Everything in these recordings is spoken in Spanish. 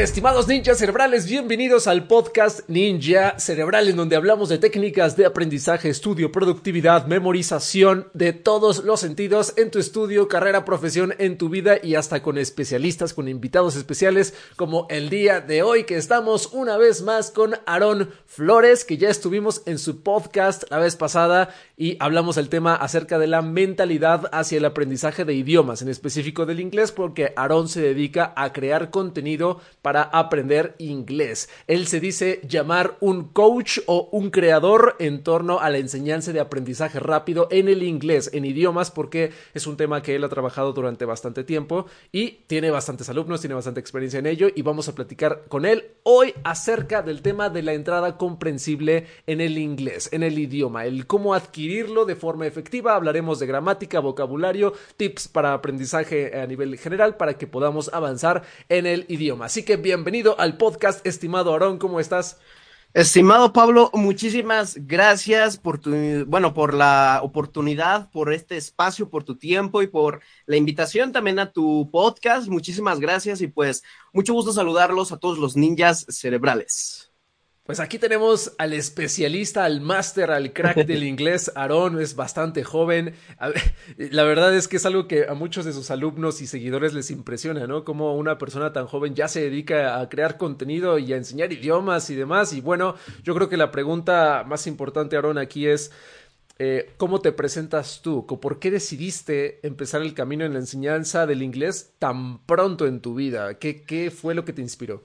Estimados ninjas cerebrales, bienvenidos al podcast Ninja Cerebral, en donde hablamos de técnicas de aprendizaje, estudio, productividad, memorización de todos los sentidos en tu estudio, carrera, profesión, en tu vida y hasta con especialistas, con invitados especiales, como el día de hoy, que estamos una vez más con Aarón Flores, que ya estuvimos en su podcast la vez pasada y hablamos del tema acerca de la mentalidad hacia el aprendizaje de idiomas, en específico del inglés, porque Aarón se dedica a crear contenido para para aprender inglés. Él se dice llamar un coach o un creador en torno a la enseñanza de aprendizaje rápido en el inglés, en idiomas, porque es un tema que él ha trabajado durante bastante tiempo y tiene bastantes alumnos, tiene bastante experiencia en ello y vamos a platicar con él hoy acerca del tema de la entrada comprensible en el inglés, en el idioma, el cómo adquirirlo de forma efectiva. Hablaremos de gramática, vocabulario, tips para aprendizaje a nivel general para que podamos avanzar en el idioma. Así que bienvenido al podcast, estimado Aarón, ¿cómo estás? Estimado Pablo, muchísimas gracias por tu, bueno, por la oportunidad, por este espacio, por tu tiempo y por la invitación también a tu podcast. Muchísimas gracias y pues mucho gusto saludarlos a todos los ninjas cerebrales. Pues aquí tenemos al especialista, al máster, al crack del inglés. Aarón es bastante joven. La verdad es que es algo que a muchos de sus alumnos y seguidores les impresiona, ¿no? Como una persona tan joven ya se dedica a crear contenido y a enseñar idiomas y demás. Y bueno, yo creo que la pregunta más importante, Aarón, aquí es... Eh, ¿Cómo te presentas tú? ¿Por qué decidiste empezar el camino en la enseñanza del inglés tan pronto en tu vida? ¿Qué, qué fue lo que te inspiró?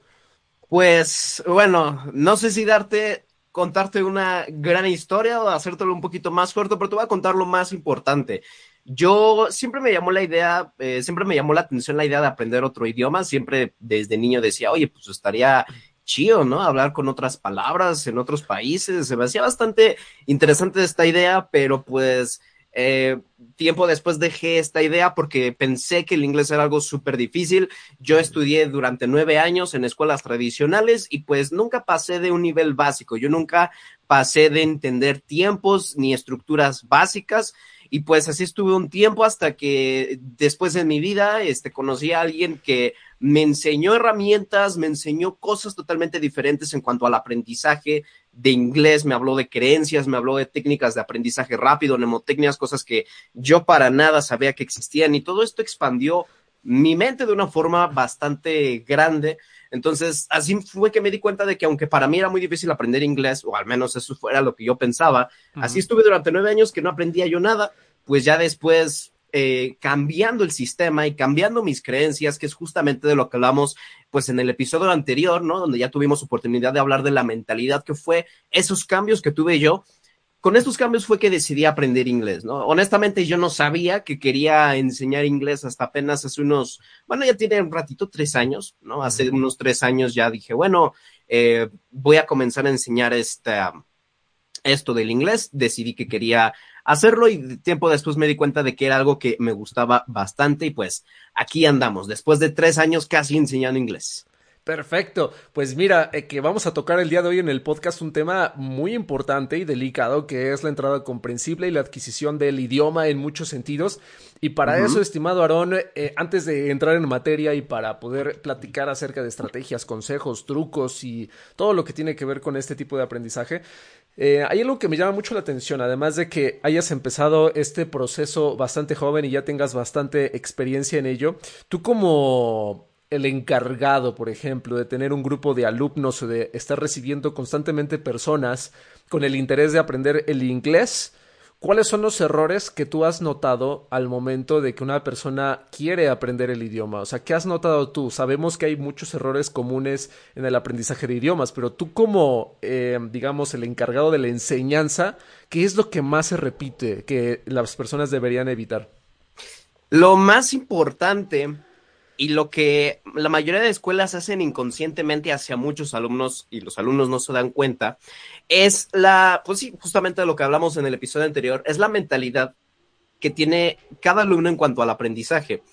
Pues bueno, no sé si darte, contarte una gran historia o hacértelo un poquito más corto, pero te voy a contar lo más importante. Yo siempre me llamó la idea, eh, siempre me llamó la atención la idea de aprender otro idioma. Siempre desde niño decía, oye, pues estaría chido, ¿no? Hablar con otras palabras en otros países. Se me hacía bastante interesante esta idea, pero pues eh, tiempo después dejé esta idea porque pensé que el inglés era algo súper difícil. Yo estudié durante nueve años en escuelas tradicionales y pues nunca pasé de un nivel básico. Yo nunca pasé de entender tiempos ni estructuras básicas. Y pues así estuve un tiempo hasta que después de mi vida este, conocí a alguien que me enseñó herramientas, me enseñó cosas totalmente diferentes en cuanto al aprendizaje de inglés, me habló de creencias, me habló de técnicas de aprendizaje rápido, mnemotecnias, cosas que yo para nada sabía que existían y todo esto expandió mi mente de una forma bastante grande. Entonces, así fue que me di cuenta de que aunque para mí era muy difícil aprender inglés, o al menos eso fuera lo que yo pensaba, así estuve durante nueve años que no aprendía yo nada, pues ya después eh, cambiando el sistema y cambiando mis creencias, que es justamente de lo que hablamos pues en el episodio anterior, ¿no? Donde ya tuvimos oportunidad de hablar de la mentalidad que fue esos cambios que tuve yo. Con estos cambios fue que decidí aprender inglés, ¿no? Honestamente yo no sabía que quería enseñar inglés hasta apenas hace unos, bueno, ya tiene un ratito, tres años, ¿no? Hace unos tres años ya dije, bueno, eh, voy a comenzar a enseñar esta, esto del inglés, decidí que quería hacerlo y tiempo después me di cuenta de que era algo que me gustaba bastante y pues aquí andamos, después de tres años casi enseñando inglés. Perfecto. Pues mira, eh, que vamos a tocar el día de hoy en el podcast un tema muy importante y delicado que es la entrada comprensible y la adquisición del idioma en muchos sentidos. Y para eso, estimado Aarón, eh, antes de entrar en materia y para poder platicar acerca de estrategias, consejos, trucos y todo lo que tiene que ver con este tipo de aprendizaje, eh, hay algo que me llama mucho la atención, además de que hayas empezado este proceso bastante joven y ya tengas bastante experiencia en ello. Tú como el encargado, por ejemplo, de tener un grupo de alumnos o de estar recibiendo constantemente personas con el interés de aprender el inglés, ¿Cuáles son los errores que tú has notado al momento de que una persona quiere aprender el idioma? O sea, ¿qué has notado tú? Sabemos que hay muchos errores comunes en el aprendizaje de idiomas, pero tú como, eh, digamos, el encargado de la enseñanza, ¿qué es lo que más se repite que las personas deberían evitar? Lo más importante y lo que la mayoría de escuelas hacen inconscientemente hacia muchos alumnos y los alumnos no se dan cuenta, es la, pues sí, justamente de lo que hablamos en el episodio anterior, es la mentalidad que tiene cada alumno en cuanto al aprendizaje.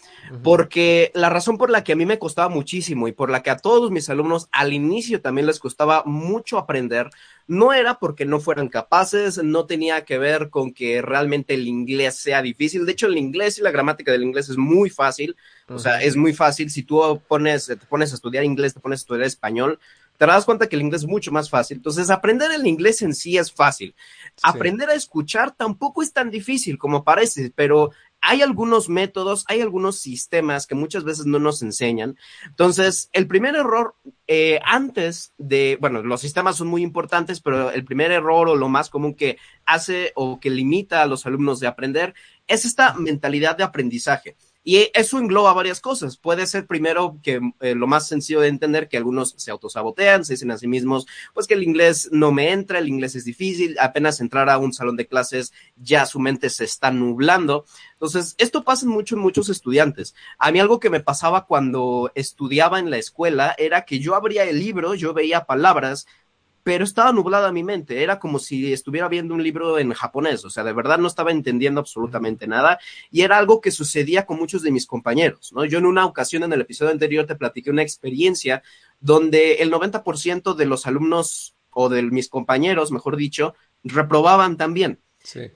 Porque la razón por la que a mí me costaba muchísimo y por la que a todos mis alumnos al inicio también les costaba mucho aprender, no era porque no fueran capaces, no tenía que ver con que realmente el inglés sea difícil. De hecho, el inglés y la gramática del inglés es muy fácil. O sea, es muy fácil. Si tú pones, te pones a estudiar inglés, te pones a estudiar español, te das cuenta que el inglés es mucho más fácil. Entonces, aprender el inglés en sí es fácil. Aprender a escuchar tampoco es tan difícil como parece, pero hay algunos métodos, hay algunos sistemas que muchas veces no nos enseñan. Entonces, el primer error eh, antes de, bueno, los sistemas son muy importantes, pero el primer error o lo más común que hace o que limita a los alumnos de aprender es esta mentalidad de aprendizaje. Y eso engloba varias cosas. Puede ser primero que eh, lo más sencillo de entender que algunos se autosabotean, se dicen a sí mismos, pues que el inglés no me entra, el inglés es difícil, apenas entrar a un salón de clases ya su mente se está nublando. Entonces, esto pasa mucho en muchos estudiantes. A mí algo que me pasaba cuando estudiaba en la escuela era que yo abría el libro, yo veía palabras, pero estaba nublada mi mente, era como si estuviera viendo un libro en japonés, o sea, de verdad no estaba entendiendo absolutamente nada y era algo que sucedía con muchos de mis compañeros, ¿no? Yo en una ocasión en el episodio anterior te platiqué una experiencia donde el 90% de los alumnos o de mis compañeros, mejor dicho, reprobaban también.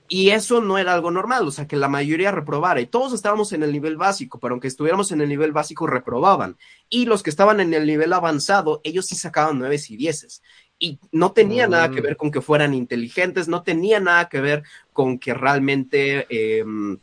Y eso no era algo normal, o sea, que la mayoría reprobara y todos estábamos en el nivel básico, pero aunque estuviéramos en el nivel básico, reprobaban. Y los que estaban en el nivel avanzado, ellos sí sacaban nueves y dieces y no tenía nada que mm. ver con que fueran inteligentes, no tenía nada que ver con que realmente em,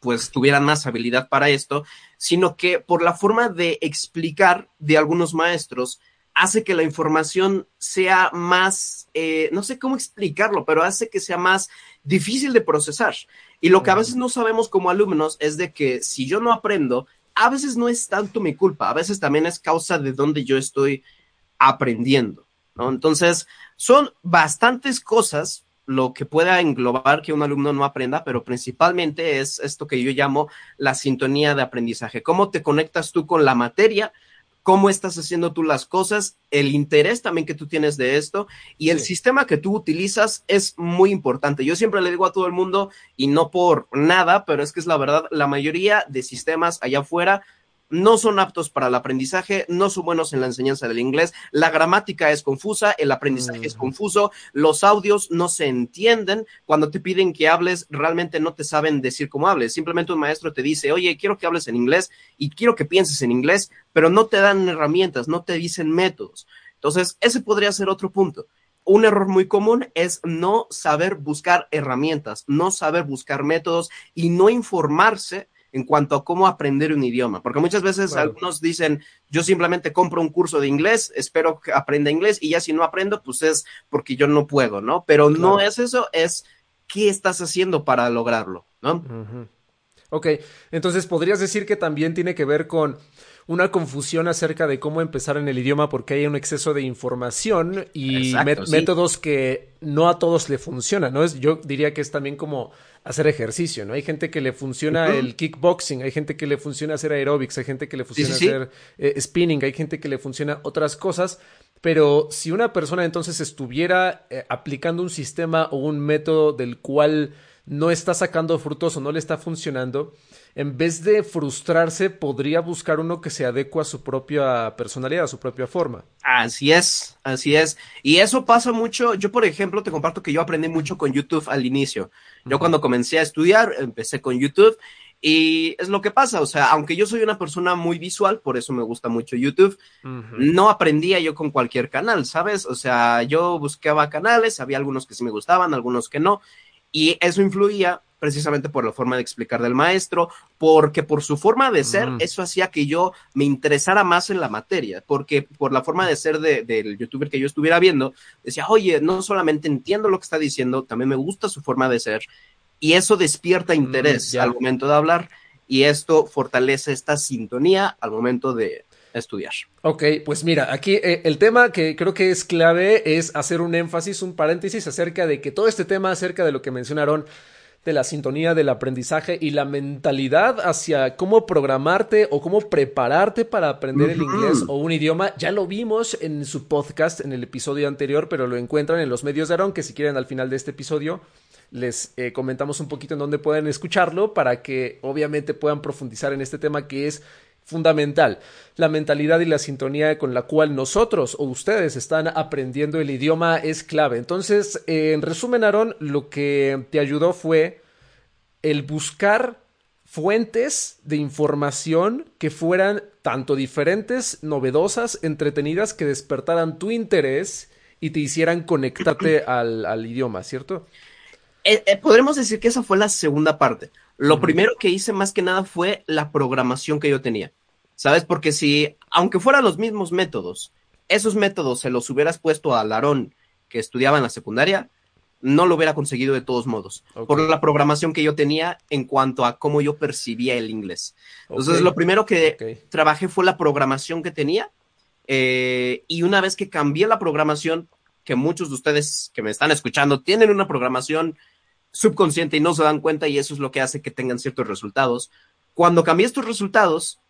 pues tuvieran más habilidad para esto, sino que por la forma de explicar de algunos maestros hace que la información sea más, eh, no sé cómo explicarlo, pero hace que sea más difícil de procesar. Y lo que a veces no sabemos como alumnos es de que si yo no aprendo, a veces no es tanto mi culpa, a veces también es causa de donde yo estoy aprendiendo. ¿No? Entonces, son bastantes cosas lo que pueda englobar que un alumno no aprenda, pero principalmente es esto que yo llamo la sintonía de aprendizaje. ¿Cómo te conectas tú con la materia? cómo estás haciendo tú las cosas, el interés también que tú tienes de esto y el sistema que tú utilizas es muy importante. Yo siempre le digo a todo el mundo, y no por nada, pero es que es la verdad, la mayoría de sistemas allá afuera no son aptos para el aprendizaje, no son buenos en la enseñanza del inglés, la gramática es confusa, el aprendizaje es confuso, los audios no se entienden, cuando te piden que hables, realmente no te saben decir cómo hables, simplemente un maestro te dice, oye, quiero que hables en inglés y quiero que pienses en inglés, pero no te dan herramientas, no te dicen métodos. Entonces, ese podría ser otro punto. Un error muy común es no saber buscar herramientas, no saber buscar métodos y no informarse en cuanto a cómo aprender un idioma, porque muchas veces algunos dicen, yo simplemente compro un curso de inglés, espero que aprenda inglés y ya si no aprendo, pues es porque yo no puedo, ¿no? Pero no es eso, es qué estás haciendo para lograrlo, ¿no? Ok, entonces podrías decir que también tiene que ver con una confusión acerca de cómo empezar en el idioma porque hay un exceso de información y métodos que no a todos le funcionan, ¿no? Es, yo diría que es también como hacer ejercicio, ¿no? Hay gente que le funciona el kickboxing, hay gente que le funciona hacer aerobics, hay gente que le funciona hacer eh, spinning, hay gente que le funciona otras cosas, pero si una persona entonces estuviera eh, aplicando un sistema o un método del cual no está sacando frutos o no le está funcionando, en vez de frustrarse, podría buscar uno que se adecua a su propia personalidad, a su propia forma. Así es, así es. Y eso pasa mucho. Yo, por ejemplo, te comparto que yo aprendí mucho con YouTube al inicio. Yo cuando comencé a estudiar, empecé con YouTube y es lo que pasa, o sea, aunque yo soy una persona muy visual, por eso me gusta mucho YouTube, no aprendía yo con cualquier canal, ¿sabes? O sea, yo buscaba canales, había algunos que sí me gustaban, algunos que no, y eso influía precisamente por la forma de explicar del maestro, porque por su forma de ser, eso hacía que yo me interesara más en la materia, porque por la forma de ser del youtuber que yo estuviera viendo, decía, oye, no solamente entiendo lo que está diciendo, también me gusta su forma de ser, y eso despierta mm, interés al momento de hablar, y esto fortalece esta sintonía al momento de, estudiar. Ok, pues mira, aquí eh, el tema que creo que es clave es hacer un énfasis, un paréntesis acerca de que todo este tema, acerca de lo que mencionaron de la sintonía del aprendizaje y la mentalidad hacia cómo programarte o cómo prepararte para aprender el inglés o un idioma. Ya lo vimos en su podcast en el episodio anterior, pero lo encuentran en los medios de Aaron, que si quieren al final de este episodio les eh, comentamos un poquito en dónde pueden escucharlo para que obviamente puedan profundizar en este tema que es fundamental. La mentalidad y la sintonía con la cual nosotros o ustedes están aprendiendo el idioma es clave. Entonces, eh, en resumen, Aaron, lo que te ayudó fue el buscar fuentes de información que fueran tanto diferentes, novedosas, entretenidas, que despertaran tu interés y te hicieran conectarte al, idioma, ¿cierto? Eh, eh, podremos decir que esa fue la segunda parte. Lo primero que hice más que nada fue la programación que yo tenía. ¿Sabes? Porque si, aunque fueran los mismos métodos, esos métodos se los hubieras puesto a Larón que estudiaba en la secundaria, no lo hubiera conseguido de todos modos, por la programación que yo tenía en cuanto a cómo yo percibía el inglés. Entonces, lo primero que trabajé fue la programación que tenía, eh, y una vez que cambié la programación, que muchos de ustedes que me están escuchando tienen una programación subconsciente y no se dan cuenta y eso es lo que hace que tengan ciertos resultados. Cuando cambié estos resultados,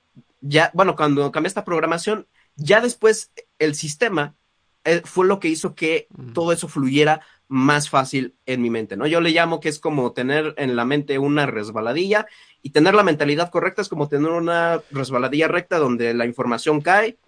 ya, bueno, cuando cambié esta programación, ya después el sistema eh, fue lo que hizo que todo eso fluyera más fácil en mi mente, ¿no? Yo le llamo que es como tener en la mente una resbaladilla y tener la mentalidad correcta es como tener una resbaladilla recta donde la información cae,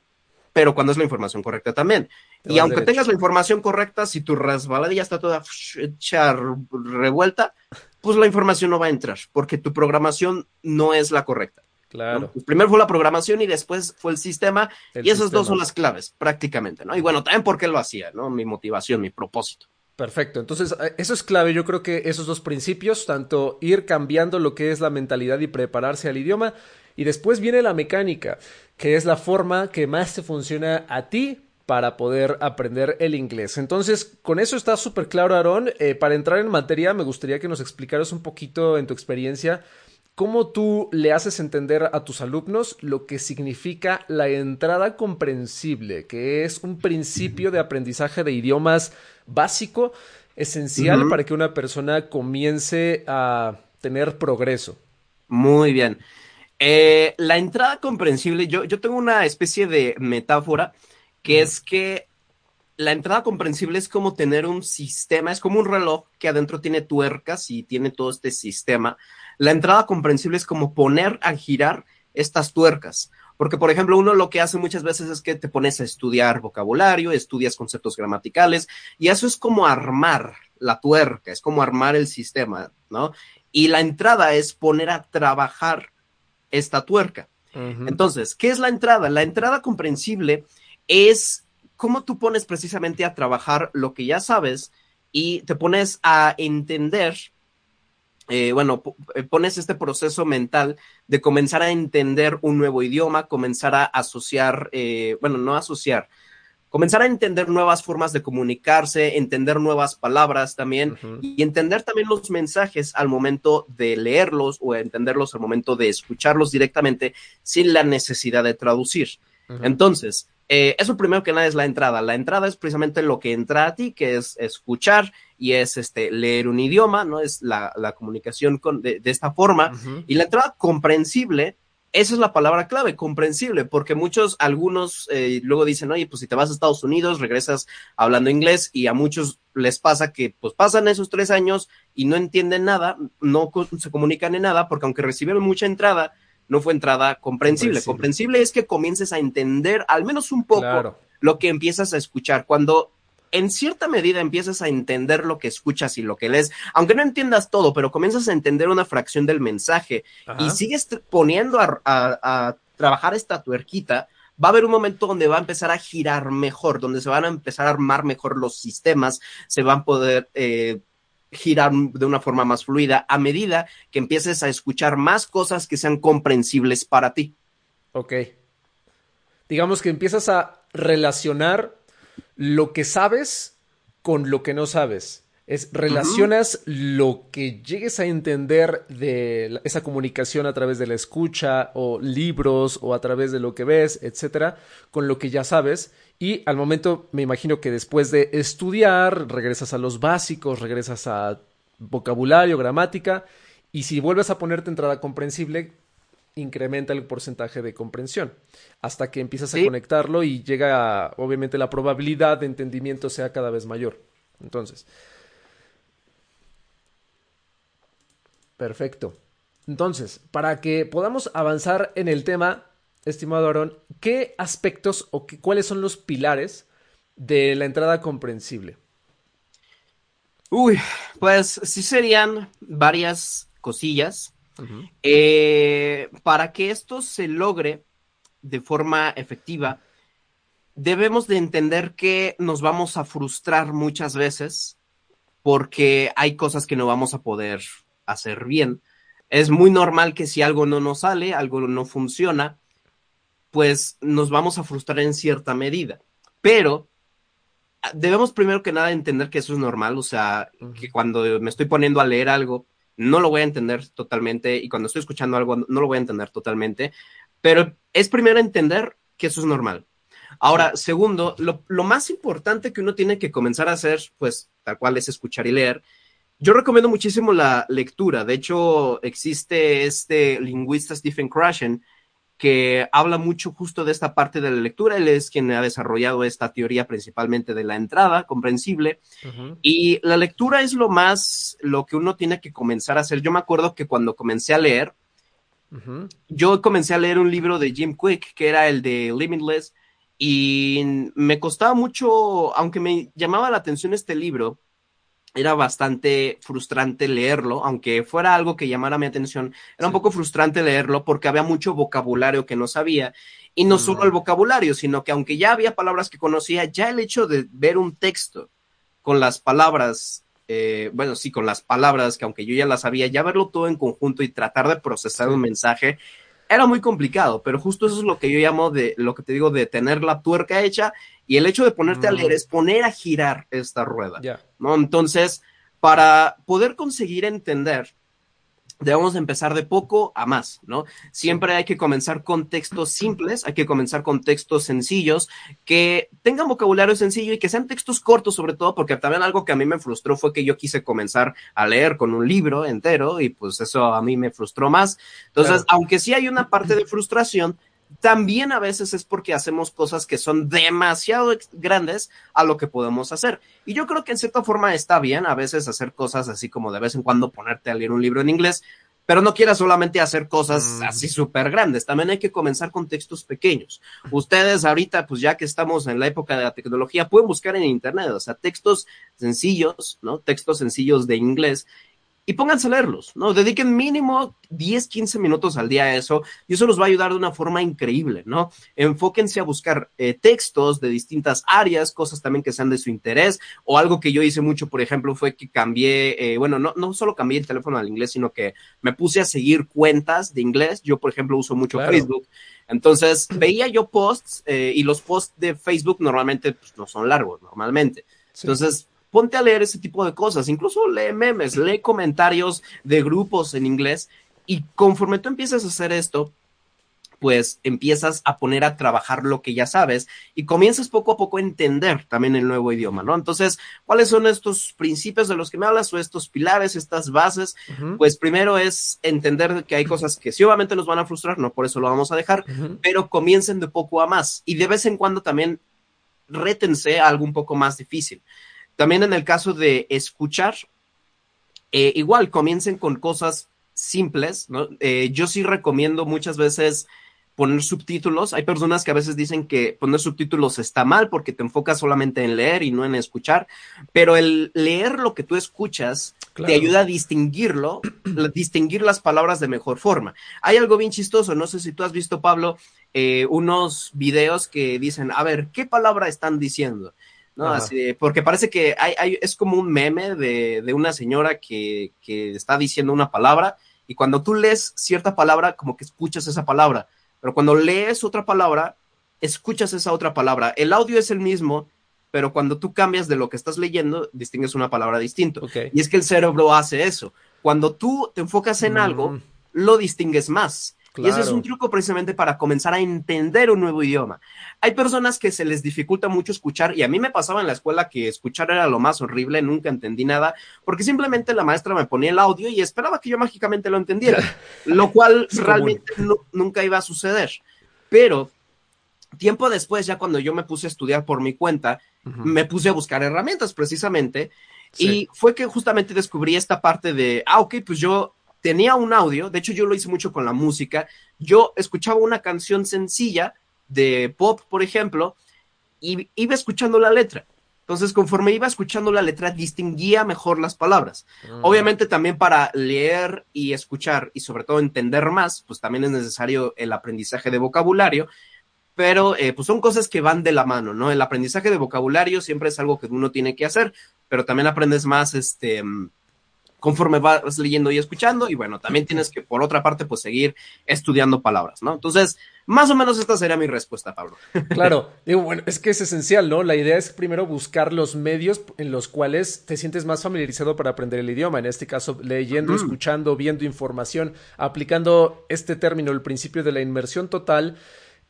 pero cuando es la información correcta también. y aunque tengas la información correcta, si tu resbaladilla está toda hecha revuelta, pues la información no va a entrar, porque tu programación no es la correcta. Claro. Pues primero fue la programación y después fue el sistema, y esas dos son las claves, prácticamente, ¿no? Y bueno, también porque lo hacía, ¿no? Mi motivación, mi propósito. Perfecto, entonces eh, eso es clave, yo creo que esos dos principios, tanto ir cambiando lo que es la mentalidad y prepararse al idioma, y después viene la mecánica, que es la forma que más te funciona a ti para poder aprender el inglés. Entonces, con eso está súper claro, Aaron. Eh, para entrar en materia, me gustaría que nos explicaras un poquito en tu experiencia cómo tú le haces entender a tus alumnos lo que significa la entrada comprensible, que es un principio de aprendizaje de idiomas básico, esencial para que una persona comience a tener progreso. Muy bien. Eh, la entrada comprensible, yo, yo tengo una especie de metáfora que es que la entrada comprensible es como tener un sistema, es como un reloj que adentro tiene tuercas y tiene todo este sistema. La entrada comprensible es como poner a girar estas tuercas. Porque, por ejemplo, uno lo que hace muchas veces es que te pones a estudiar vocabulario, estudias conceptos gramaticales, y eso es como armar la tuerca, es como armar el sistema, ¿no? Y la entrada es poner a trabajar esta tuerca. Entonces, ¿qué es la entrada? La entrada comprensible es cómo tú pones precisamente a trabajar lo que ya sabes y te pones a entender eh, bueno, eh, pones este proceso mental de comenzar a entender un nuevo idioma, comenzar a asociar, eh, bueno, no asociar, comenzar a entender nuevas formas de comunicarse, entender nuevas palabras también y entender también los mensajes al momento de leerlos o entenderlos al momento de escucharlos directamente sin la necesidad de traducir. Entonces, eh, eso primero que nada es la entrada. La entrada es precisamente lo que entra a ti, que es escuchar y es este, leer un idioma, ¿no? Es la, comunicación con, de, esta forma. Y la entrada comprensible, esa es la palabra clave, comprensible, porque muchos, algunos eh, luego dicen, oye, pues si te vas a Estados Unidos, regresas hablando inglés y a muchos les pasa que pues pasan esos tres años y no entienden nada, no se comunican en nada, porque aunque recibieron mucha entrada, no fue entrada comprensible. comprensible. es que comiences a entender al menos un poco lo que empiezas a escuchar. Cuando en cierta medida empiezas a entender lo que escuchas y lo que lees, aunque no entiendas todo, pero comienzas a entender una fracción del mensaje y sigues poniendo a, trabajar esta tuerquita, va a haber un momento donde va a empezar a girar mejor, donde se van a empezar a armar mejor los sistemas, se van a poder eh, girar de una forma más fluida a medida que empieces a escuchar más cosas que sean comprensibles para ti. Ok. Digamos que empiezas a relacionar lo que sabes con lo que no sabes. Es relacionas lo que llegues a entender de esa comunicación a través de la escucha o libros o a través de lo que ves, etcétera, con lo que ya sabes y al momento me imagino que después de estudiar regresas a los básicos, regresas a vocabulario, gramática y si vuelves a ponerte entrada comprensible incrementa el porcentaje de comprensión hasta que empiezas a conectarlo y llega obviamente la probabilidad de entendimiento sea cada vez mayor. Entonces, Perfecto. Entonces, para que podamos avanzar en el tema, estimado Aaron, ¿qué aspectos o qué, cuáles son los pilares de la entrada comprensible? Uy, pues sí serían varias cosillas. Eh, para que esto se logre de forma efectiva, debemos de entender que nos vamos a frustrar muchas veces porque hay cosas que no vamos a poder hacer bien. Es muy normal que si algo no nos sale, algo no funciona, pues nos vamos a frustrar en cierta medida. Pero ah, debemos primero que nada entender que eso es normal, o sea, que cuando me estoy poniendo a leer algo, no lo voy a entender totalmente y cuando estoy escuchando algo, no lo voy a entender totalmente, pero es primero entender que eso es normal. Ahora, segundo, lo, lo, más importante que uno tiene que comenzar a hacer, pues tal cual es escuchar y leer. Yo recomiendo muchísimo la lectura. De hecho, existe este lingüista Stephen Krashen que habla mucho justo de esta parte de la lectura. Él es quien ha desarrollado esta teoría principalmente de la entrada comprensible. Uh -huh. Y la lectura es lo más, lo que uno tiene que comenzar a hacer. Yo me acuerdo que cuando comencé a leer, uh -huh. yo comencé a leer un libro de Jim Quick, que era el de Limitless, y me costaba mucho, aunque me llamaba la atención este libro, era bastante frustrante leerlo, aunque fuera algo que llamara mi atención, era sí. un poco frustrante leerlo porque había mucho vocabulario que no sabía. Y no, solo el vocabulario, sino que aunque ya había palabras que conocía, ya el hecho de ver un texto con las palabras, eh, bueno, sí, con las palabras que aunque yo ya las sabía, ya verlo todo en conjunto y tratar de procesar un mensaje, era muy complicado, pero justo eso es lo que yo llamo de lo que te digo de tener la tuerca hecha y el hecho de ponerte mm. a leer es poner a girar esta rueda, yeah. ¿no? Entonces, para poder conseguir entender, debemos empezar de poco a más, ¿no? Siempre hay que comenzar con textos simples, hay que comenzar con textos sencillos, que tengan vocabulario sencillo y que sean textos cortos sobre todo, porque también algo que a mí me frustró fue que yo quise comenzar a leer con un libro entero y pues eso a mí me frustró más. Entonces, claro. aunque sí hay una parte de frustración, también a veces es porque hacemos cosas que son demasiado grandes a lo que podemos hacer. Y yo creo que en cierta forma está bien a veces hacer cosas así como de vez en cuando ponerte a leer un libro en inglés, pero no quieras solamente hacer cosas así súper grandes, también hay que comenzar con textos pequeños. Ustedes ahorita, pues ya que estamos en la época de la tecnología, pueden buscar en internet, o sea, textos sencillos, ¿no? Textos sencillos de inglés y pónganse a leerlos, ¿no? Dediquen mínimo 10, 15 minutos al día a eso y eso los va a ayudar de una forma increíble, ¿no? Enfóquense a buscar eh, textos de distintas áreas, cosas también que sean de su interés o algo que yo hice mucho, por ejemplo, fue que cambié, eh, bueno, no, no solo cambié el teléfono al inglés, sino que me puse a seguir cuentas de inglés. Yo, por ejemplo, uso mucho claro. Facebook. Entonces, veía yo posts eh, y los posts de Facebook normalmente pues, no son largos, normalmente. Sí. Entonces, ponte a leer ese tipo de cosas, incluso lee memes, lee comentarios de grupos en inglés y conforme tú empiezas a hacer esto, pues empiezas a poner a trabajar lo que ya sabes y comienzas poco a poco a entender también el nuevo idioma, ¿no? Entonces, ¿cuáles son estos principios de los que me hablas o estos pilares, estas bases? Uh -huh. Pues primero es entender que hay cosas que sí obviamente nos van a frustrar, no por eso lo vamos a dejar, uh -huh. pero comiencen de poco a más y de vez en cuando también rétense a algo un poco más difícil. También en el caso de escuchar, eh, igual comiencen con cosas simples, ¿no? Eh, yo sí recomiendo muchas veces poner subtítulos. Hay personas que a veces dicen que poner subtítulos está mal porque te enfocas solamente en leer y no en escuchar, pero el leer lo que tú escuchas claro. te ayuda a distinguirlo, distinguir las palabras de mejor forma. Hay algo bien chistoso, no sé si tú has visto, Pablo, eh, unos videos que dicen, a ver, ¿qué palabra están diciendo? ¿No? Ajá. Así, porque parece que hay, hay, es como un meme de, de una señora que, que, está diciendo una palabra y cuando tú lees cierta palabra, como que escuchas esa palabra, pero cuando lees otra palabra, escuchas esa otra palabra. El audio es el mismo, pero cuando tú cambias de lo que estás leyendo, distingues una palabra distinta. Okay. Y es que el cerebro hace eso. Cuando tú te enfocas en mm. algo, lo distingues más. Claro. Y ese es un truco precisamente para comenzar a entender un nuevo idioma. Hay personas que se les dificulta mucho escuchar y a mí me pasaba en la escuela que escuchar era lo más horrible, nunca entendí nada, porque simplemente la maestra me ponía el audio y esperaba que yo mágicamente lo entendiera, lo cual realmente no, nunca iba a suceder. Pero tiempo después, ya cuando yo me puse a estudiar por mi cuenta, uh -huh. me puse a buscar herramientas precisamente sí. y fue que justamente descubrí esta parte de, ah, ok, pues yo tenía un audio, de hecho yo lo hice mucho con la música, yo escuchaba una canción sencilla de pop, por ejemplo, y iba escuchando la letra. Entonces, conforme iba escuchando la letra, distinguía mejor las palabras. Mm. Obviamente también para leer y escuchar y sobre todo entender más, pues también es necesario el aprendizaje de vocabulario, pero eh, pues son cosas que van de la mano, ¿no? El aprendizaje de vocabulario siempre es algo que uno tiene que hacer, pero también aprendes más, este, conforme vas leyendo y escuchando, y bueno, también tienes que, por otra parte, pues seguir estudiando palabras, ¿no? Entonces, más o menos esta sería mi respuesta, Pablo. Claro, digo, bueno, es que es esencial, ¿no? La idea es primero buscar los medios en los cuales te sientes más familiarizado para aprender el idioma, en este caso, leyendo, escuchando, viendo información, aplicando este término, el principio de la inmersión total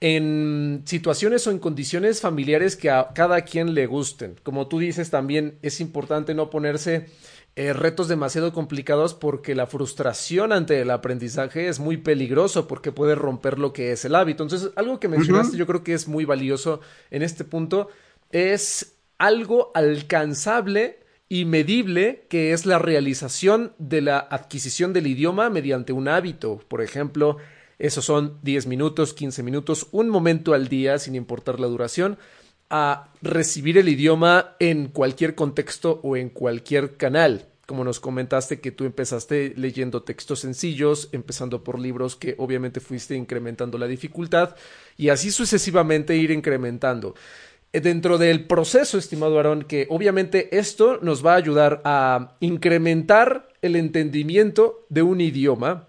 en situaciones o en condiciones familiares que a cada quien le gusten. Como tú dices, también es importante no ponerse eh, retos demasiado complicados porque la frustración ante el aprendizaje es muy peligroso porque puede romper lo que es el hábito. Entonces, algo que mencionaste yo creo que es muy valioso en este punto es algo alcanzable y medible que es la realización de la adquisición del idioma mediante un hábito. Por ejemplo, esos son 10 minutos, 15 minutos, un momento al día sin importar la duración a recibir el idioma en cualquier contexto o en cualquier canal. Como nos comentaste que tú empezaste leyendo textos sencillos, empezando por libros que obviamente fuiste incrementando la dificultad y así sucesivamente ir incrementando. Eh, dentro del proceso, estimado Aarón, que obviamente esto nos va a ayudar a incrementar el entendimiento de un idioma,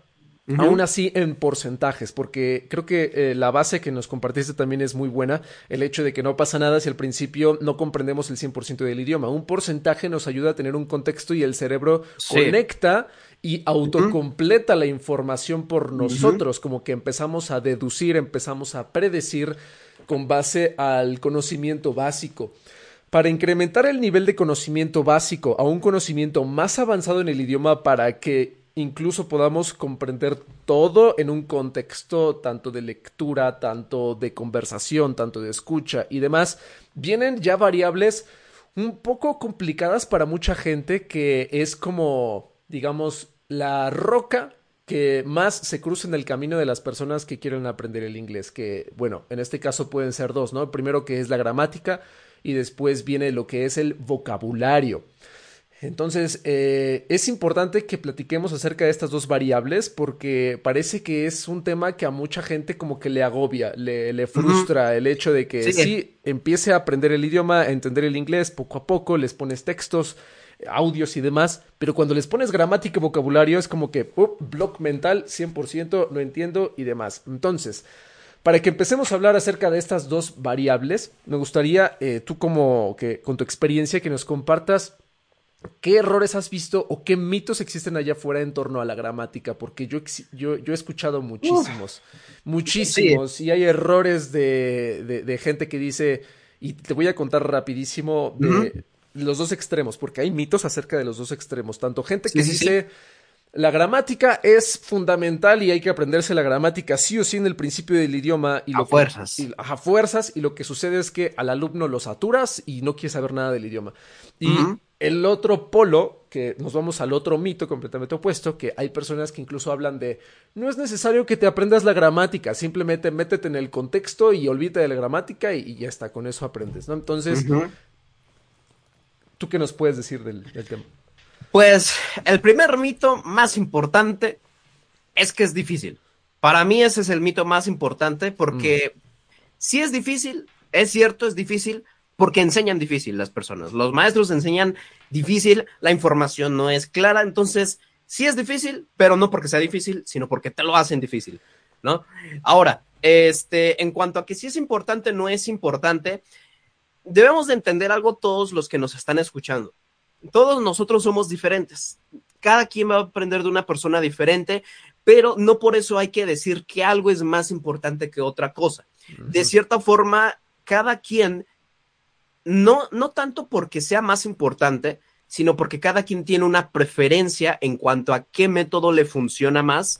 Aún así en porcentajes, porque creo que eh, la base que nos compartiste también es muy buena, el hecho de que no pasa nada si al principio no comprendemos el 100% del idioma. Un porcentaje nos ayuda a tener un contexto y el cerebro conecta y autocompleta la información por nosotros, como que empezamos a deducir, empezamos a predecir con base al conocimiento básico. Para incrementar el nivel de conocimiento básico a un conocimiento más avanzado en el idioma para que incluso podamos comprender todo en un contexto tanto de lectura, tanto de conversación, tanto de escucha y demás, vienen ya variables un poco complicadas para mucha gente que es como, digamos, la roca que más se cruza en el camino de las personas que quieren aprender el inglés, que bueno, en este caso pueden ser dos, ¿no? Primero que es la gramática y después viene lo que es el vocabulario. Entonces, eh, es importante que platiquemos acerca de estas dos variables porque parece que es un tema que a mucha gente como que le agobia, le, frustra el hecho de que sí. empiece a aprender el idioma, a entender el inglés poco a poco, les pones textos, audios y demás, pero cuando les pones gramática y vocabulario es como que, uh, block mental, 100%, no entiendo y demás. Entonces, para que empecemos a hablar acerca de estas dos variables, me gustaría eh, tú como que con tu experiencia que nos compartas ¿Qué errores has visto o qué mitos existen allá afuera en torno a la gramática? Porque yo, yo, he escuchado muchísimos, muchísimos, y hay errores de, de, gente que dice, y te voy a contar rapidísimo de los dos extremos, porque hay mitos acerca de los dos extremos, tanto gente que dice... La gramática es fundamental y hay que aprenderse la gramática sí o sí en el principio del idioma. Y a fuerzas. a fuerzas. Y lo que sucede es que al alumno lo saturas y no quiere saber nada del idioma. Y el otro polo, que nos vamos al otro mito completamente opuesto, que hay personas que incluso hablan de no es necesario que te aprendas la gramática, simplemente métete en el contexto y olvídate de la gramática y, ya está, con eso aprendes, ¿no? Entonces, ¿tú qué nos puedes decir del, tema? Pues el primer mito más importante es que es difícil. Para mí ese es el mito más importante porque mm. si es difícil, es cierto, es difícil, porque enseñan difícil las personas. Los maestros enseñan difícil, la información no es clara, entonces sí es difícil, pero no porque sea difícil, sino porque te lo hacen difícil, ¿no? Ahora, este, en cuanto a que si es importante, no es importante, debemos de entender algo todos los que nos están escuchando. Todos nosotros somos diferentes. Cada quien va a aprender de una persona diferente, pero no por eso hay que decir que algo es más importante que otra cosa. De cierta forma, cada quien no, no tanto porque sea más importante, sino porque cada quien tiene una preferencia en cuanto a qué método le funciona más.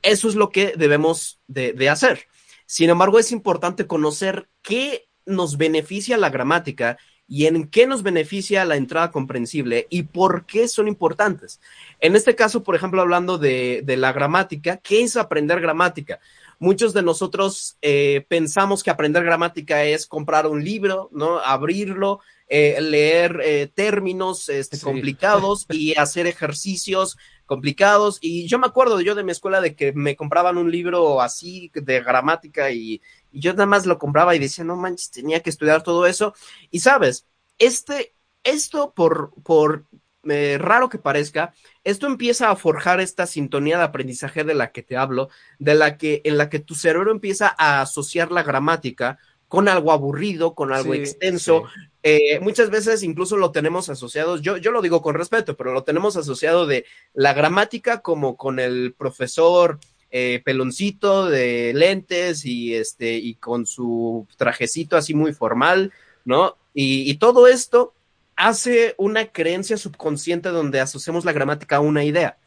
Eso es lo que debemos de, hacer. Sin embargo, es importante conocer qué nos beneficia la gramática, y en qué nos beneficia la entrada comprensible y por qué son importantes. En este caso, por ejemplo, hablando de, la gramática, ¿qué es aprender gramática? Muchos de nosotros eh, pensamos que aprender gramática es comprar un libro, ¿no? Abrirlo, eh, leer eh, términos este, complicados y hacer ejercicios complicados. Y yo me acuerdo yo de mi escuela de que me compraban un libro así de gramática y, yo nada más lo compraba y decía, no manches, tenía que estudiar todo eso. Y sabes, este, esto por, por eh, raro que parezca, esto empieza a forjar esta sintonía de aprendizaje de la que te hablo, de la que, en la que tu cerebro empieza a asociar la gramática con algo aburrido, con algo extenso. Eh, muchas veces incluso lo tenemos asociado, yo, yo lo digo con respeto, pero lo tenemos asociado de la gramática como con el profesor eh, peloncito de lentes y este y con su trajecito así muy formal, ¿no? Y, y todo esto hace una creencia subconsciente donde asociamos la gramática a una idea.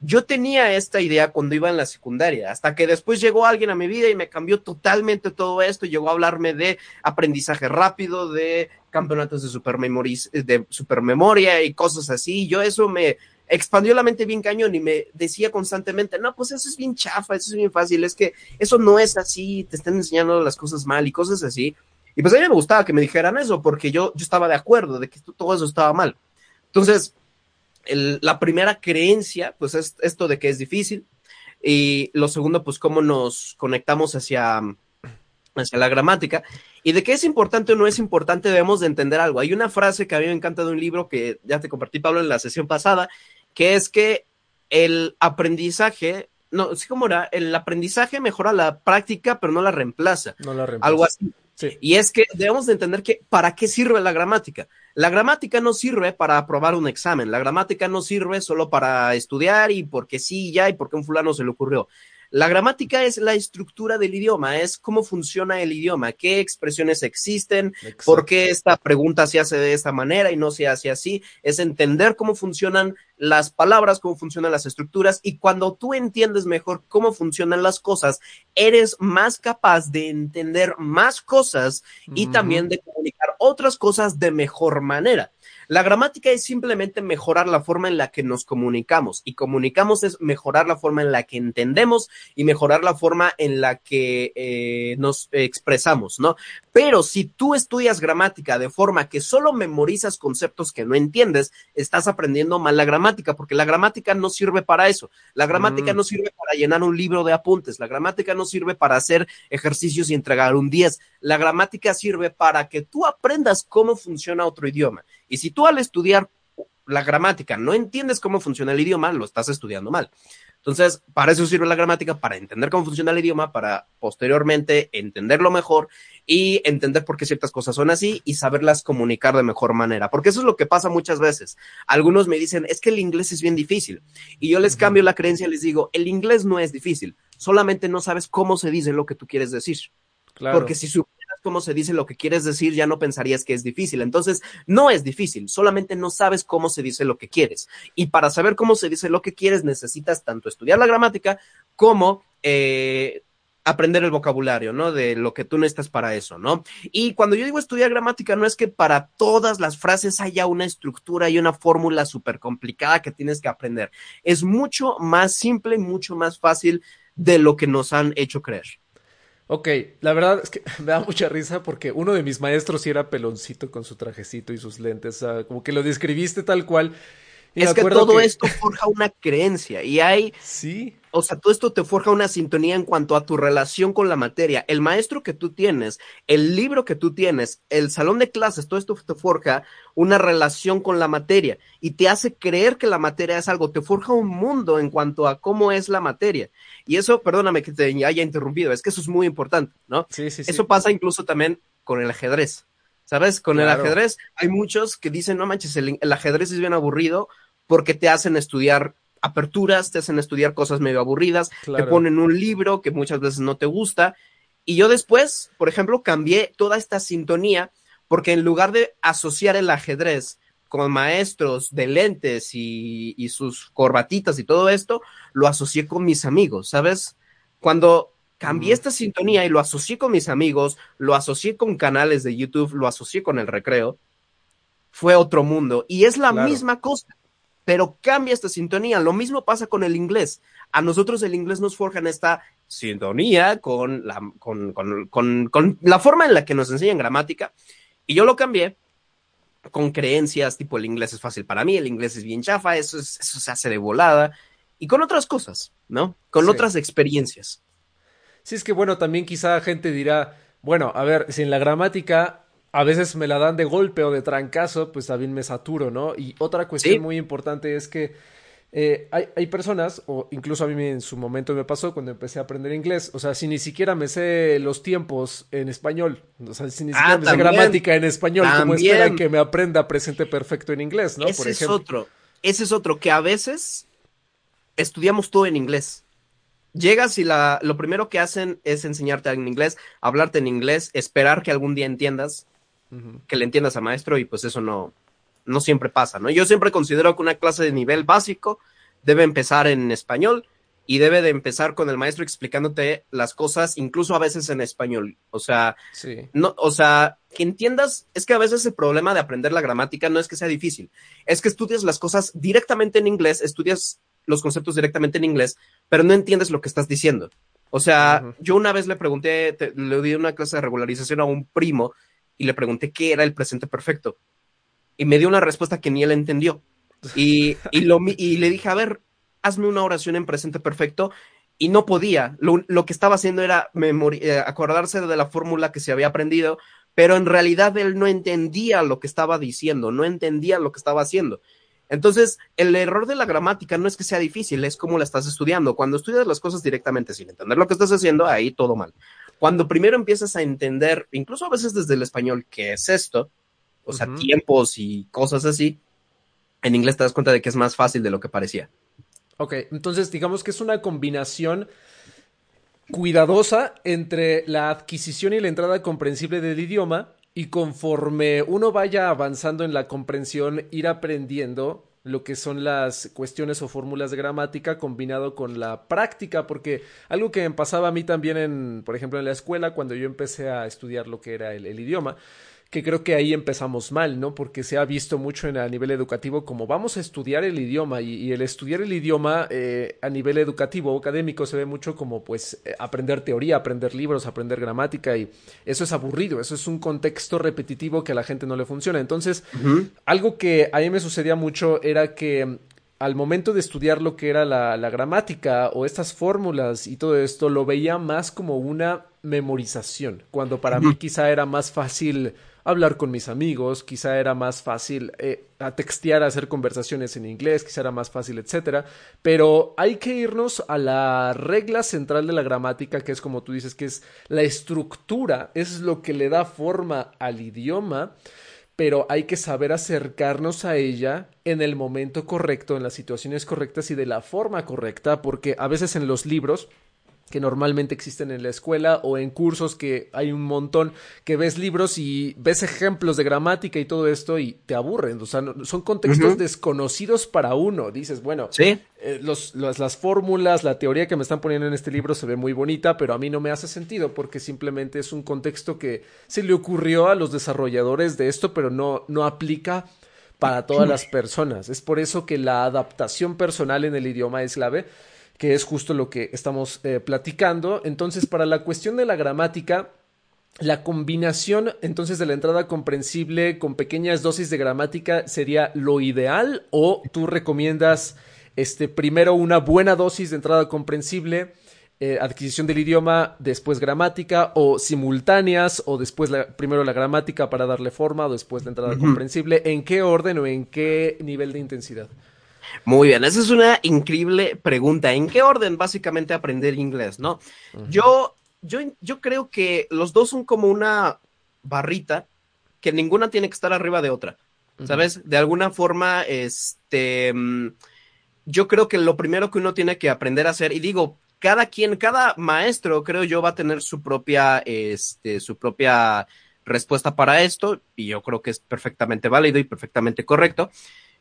Yo tenía esta idea cuando iba en la secundaria, hasta que después llegó alguien a mi vida y me cambió totalmente todo esto, llegó a hablarme de aprendizaje rápido, de campeonatos de, de supermemoria y cosas así. Yo eso me expandió la mente bien cañón y me decía constantemente, no, pues eso es bien chafa, eso es bien fácil, es que eso no es así, te están enseñando las cosas mal y cosas así. Y pues a mí me gustaba que me dijeran eso, porque yo, yo estaba de acuerdo de que todo eso estaba mal. Entonces, la primera creencia, pues es esto de que es difícil. Y lo segundo, pues cómo nos conectamos hacia, hacia la gramática. Y de qué es importante o no es importante, debemos de entender algo. Hay una frase que a mí me encanta de un libro que ya te compartí, Pablo, en la sesión pasada, que es que el aprendizaje, no, sí como era, el aprendizaje mejora la práctica, pero no la reemplaza. No la reemplaza. Algo así. Y es que debemos de entender que para qué sirve la gramática. La gramática no sirve para aprobar un examen, la gramática no sirve solo para estudiar y porque sí, ya, y porque un fulano se le ocurrió. La gramática es la estructura del idioma, es cómo funciona el idioma, qué expresiones existen, por qué esta pregunta se hace de esta manera y no se hace así. Es entender cómo funcionan las palabras, cómo funcionan las estructuras y cuando tú entiendes mejor cómo funcionan las cosas, eres más capaz de entender más cosas y también de comunicar otras cosas de mejor manera. La gramática es simplemente mejorar la forma en la que nos comunicamos y comunicamos es mejorar la forma en la que entendemos y mejorar la forma en la que eh, nos expresamos, ¿no? Pero si tú estudias gramática de forma que solo memorizas conceptos que no entiendes, estás aprendiendo mal la gramática, porque la gramática no sirve para eso. La gramática mm. no sirve para llenar un libro de apuntes. La gramática no sirve para hacer ejercicios y entregar un 10. La gramática sirve para que tú aprendas cómo funciona otro idioma. Y si tú al estudiar la gramática no entiendes cómo funciona el idioma, lo estás estudiando mal. Entonces, para eso sirve la gramática, para entender cómo funciona el idioma, para posteriormente entenderlo mejor y entender por qué ciertas cosas son así y saberlas comunicar de mejor manera. Porque eso es lo que pasa muchas veces. Algunos me dicen, es que el inglés es bien difícil. Y yo les cambio la creencia y les digo, el inglés no es difícil, solamente no sabes cómo se dice lo que tú quieres decir. Claro. Porque si cómo se dice lo que quieres decir, ya no pensarías que es difícil. Entonces, no es difícil, solamente no sabes cómo se dice lo que quieres. Y para saber cómo se dice lo que quieres, necesitas tanto estudiar la gramática como eh, aprender el vocabulario, ¿no? De lo que tú necesitas para eso, ¿no? Y cuando yo digo estudiar gramática, no es que para todas las frases haya una estructura y una fórmula súper complicada que tienes que aprender. Es mucho más simple y mucho más fácil de lo que nos han hecho creer. Ok, la verdad es que me da mucha risa porque uno de mis maestros sí era peloncito con su trajecito y sus lentes, como que lo describiste tal cual. Es que todo esto forja una creencia y hay... Sí. O sea, todo esto te forja una sintonía en cuanto a tu relación con la materia. El maestro que tú tienes, el libro que tú tienes, el salón de clases, todo esto te forja una relación con la materia y te hace creer que la materia es algo, te forja un mundo en cuanto a cómo es la materia. Y eso, perdóname que te haya interrumpido, es que eso es muy importante, ¿no? Sí, sí, sí. Eso pasa incluso también con el ajedrez. ¿Sabes? Con el ajedrez hay muchos que dicen, no manches, el ajedrez es bien aburrido porque te hacen estudiar aperturas, te hacen estudiar cosas medio aburridas, te ponen un libro que muchas veces no te gusta. Y yo después, por ejemplo, cambié toda esta sintonía porque en lugar de asociar el ajedrez con maestros de lentes y, y sus corbatitas y todo esto, lo asocié con mis amigos, ¿sabes? Cuando cambié esta sintonía y lo asocié con mis amigos, lo asocié con canales de YouTube, lo asocié con el recreo, fue otro mundo. Y es la misma cosa, pero cambia esta sintonía. Lo mismo pasa con el inglés. A nosotros el inglés nos forja en esta sintonía con la, con, con la forma en la que nos enseñan gramática. Y yo lo cambié con creencias tipo el inglés es fácil para mí, el inglés es bien chafa, eso, eso se hace de volada, y con otras cosas, ¿no? Con otras experiencias. Sí, es que bueno, también quizá gente dirá, bueno, a ver, si en la gramática a veces me la dan de golpe o de trancazo, pues también me saturo, ¿no? Y otra cuestión muy importante es que eh, hay, hay, personas, o incluso a mí en su momento me pasó cuando empecé a aprender inglés, o sea, si ni siquiera me sé los tiempos en español, o sea, si ni siquiera ah, me sé gramática en español, ¿cómo esperan que me aprenda presente perfecto en inglés, no? Ese es otro, ese es otro, que a veces estudiamos todo en inglés. Llegas y la, lo primero que hacen es enseñarte en inglés, hablarte en inglés, esperar que algún día entiendas, que le entiendas a maestro, y pues eso no, no siempre pasa, ¿no? Yo siempre considero que una clase de nivel básico debe empezar en español y debe de empezar con el maestro explicándote las cosas, incluso a veces en español. O sea, no, o sea, que entiendas, es que a veces el problema de aprender la gramática no es que sea difícil, es que estudias las cosas directamente en inglés, estudias los conceptos directamente en inglés, pero no entiendes lo que estás diciendo. O sea, yo una vez le pregunté, le di una clase de regularización a un primo y le pregunté qué era el presente perfecto y me dio una respuesta que ni él entendió. Y, lo, y le dije, a ver, hazme una oración en presente perfecto. Y no podía. Lo, que estaba haciendo era eh, acordarse de la fórmula que se había aprendido, pero en realidad él no entendía lo que estaba diciendo, no entendía lo que estaba haciendo. Entonces, el error de la gramática no es que sea difícil, es cómo la estás estudiando. Cuando estudias las cosas directamente sin entender lo que estás haciendo, ahí todo mal. Cuando primero empiezas a entender, incluso a veces desde el español, qué es esto, o sea, tiempos y cosas así, en inglés te das cuenta de que es más fácil de lo que parecía. Ok, entonces digamos que es una combinación cuidadosa entre la adquisición y la entrada comprensible del idioma y conforme uno vaya avanzando en la comprensión, ir aprendiendo lo que son las cuestiones o fórmulas de gramática combinado con la práctica, porque algo que me pasaba a mí también en, por ejemplo, en la escuela, cuando yo empecé a estudiar lo que era el idioma, que creo que ahí empezamos mal, ¿no? Porque se ha visto mucho en, a nivel educativo como vamos a estudiar el idioma y, el estudiar el idioma eh, a nivel educativo o académico se ve mucho como pues eh, aprender teoría, aprender libros, aprender gramática y eso es aburrido, eso es un contexto repetitivo que a la gente no le funciona. Entonces, algo que a mí me sucedía mucho era que al momento de estudiar lo que era la, la, gramática o estas fórmulas y todo esto, lo veía más como una memorización, cuando para mí quizá era más fácil hablar con mis amigos, quizá era más fácil eh, a textear, hacer conversaciones en inglés, quizá era más fácil, etcétera. Pero hay que irnos a la regla central de la gramática, que es como tú dices, que es la estructura, es lo que le da forma al idioma pero hay que saber acercarnos a ella en el momento correcto, en las situaciones correctas y de la forma correcta, porque a veces en los libros que normalmente existen en la escuela o en cursos que hay un montón que ves libros y ves ejemplos de gramática y todo esto y te aburren, o sea, son contextos desconocidos para uno, dices, bueno, ¿Sí? Eh, los, las fórmulas, la teoría que me están poniendo en este libro se ve muy bonita, pero a mí no me hace sentido porque simplemente es un contexto que se le ocurrió a los desarrolladores de esto, pero no, no aplica para todas las personas. Es por eso que la adaptación personal en el idioma es clave que es justo lo que estamos eh, platicando. Entonces, para la cuestión de la gramática, la combinación entonces de la entrada comprensible con pequeñas dosis de gramática sería lo ideal o tú recomiendas este primero una buena dosis de entrada comprensible, eh, adquisición del idioma, después gramática o simultáneas o después primero la gramática para darle forma o después la entrada comprensible, ¿en qué orden o en qué nivel de intensidad? Muy bien, esa es una increíble pregunta. ¿En qué orden básicamente aprender inglés, no? yo, yo, yo creo que los dos son como una barrita que ninguna tiene que estar arriba de otra. ¿Sabes? De alguna forma, este, mm, yo creo que lo primero que uno tiene que aprender a hacer, y digo, cada quien, cada maestro, creo yo, va a tener su propia, este, su propia respuesta para esto, y yo creo que es perfectamente válido y perfectamente correcto.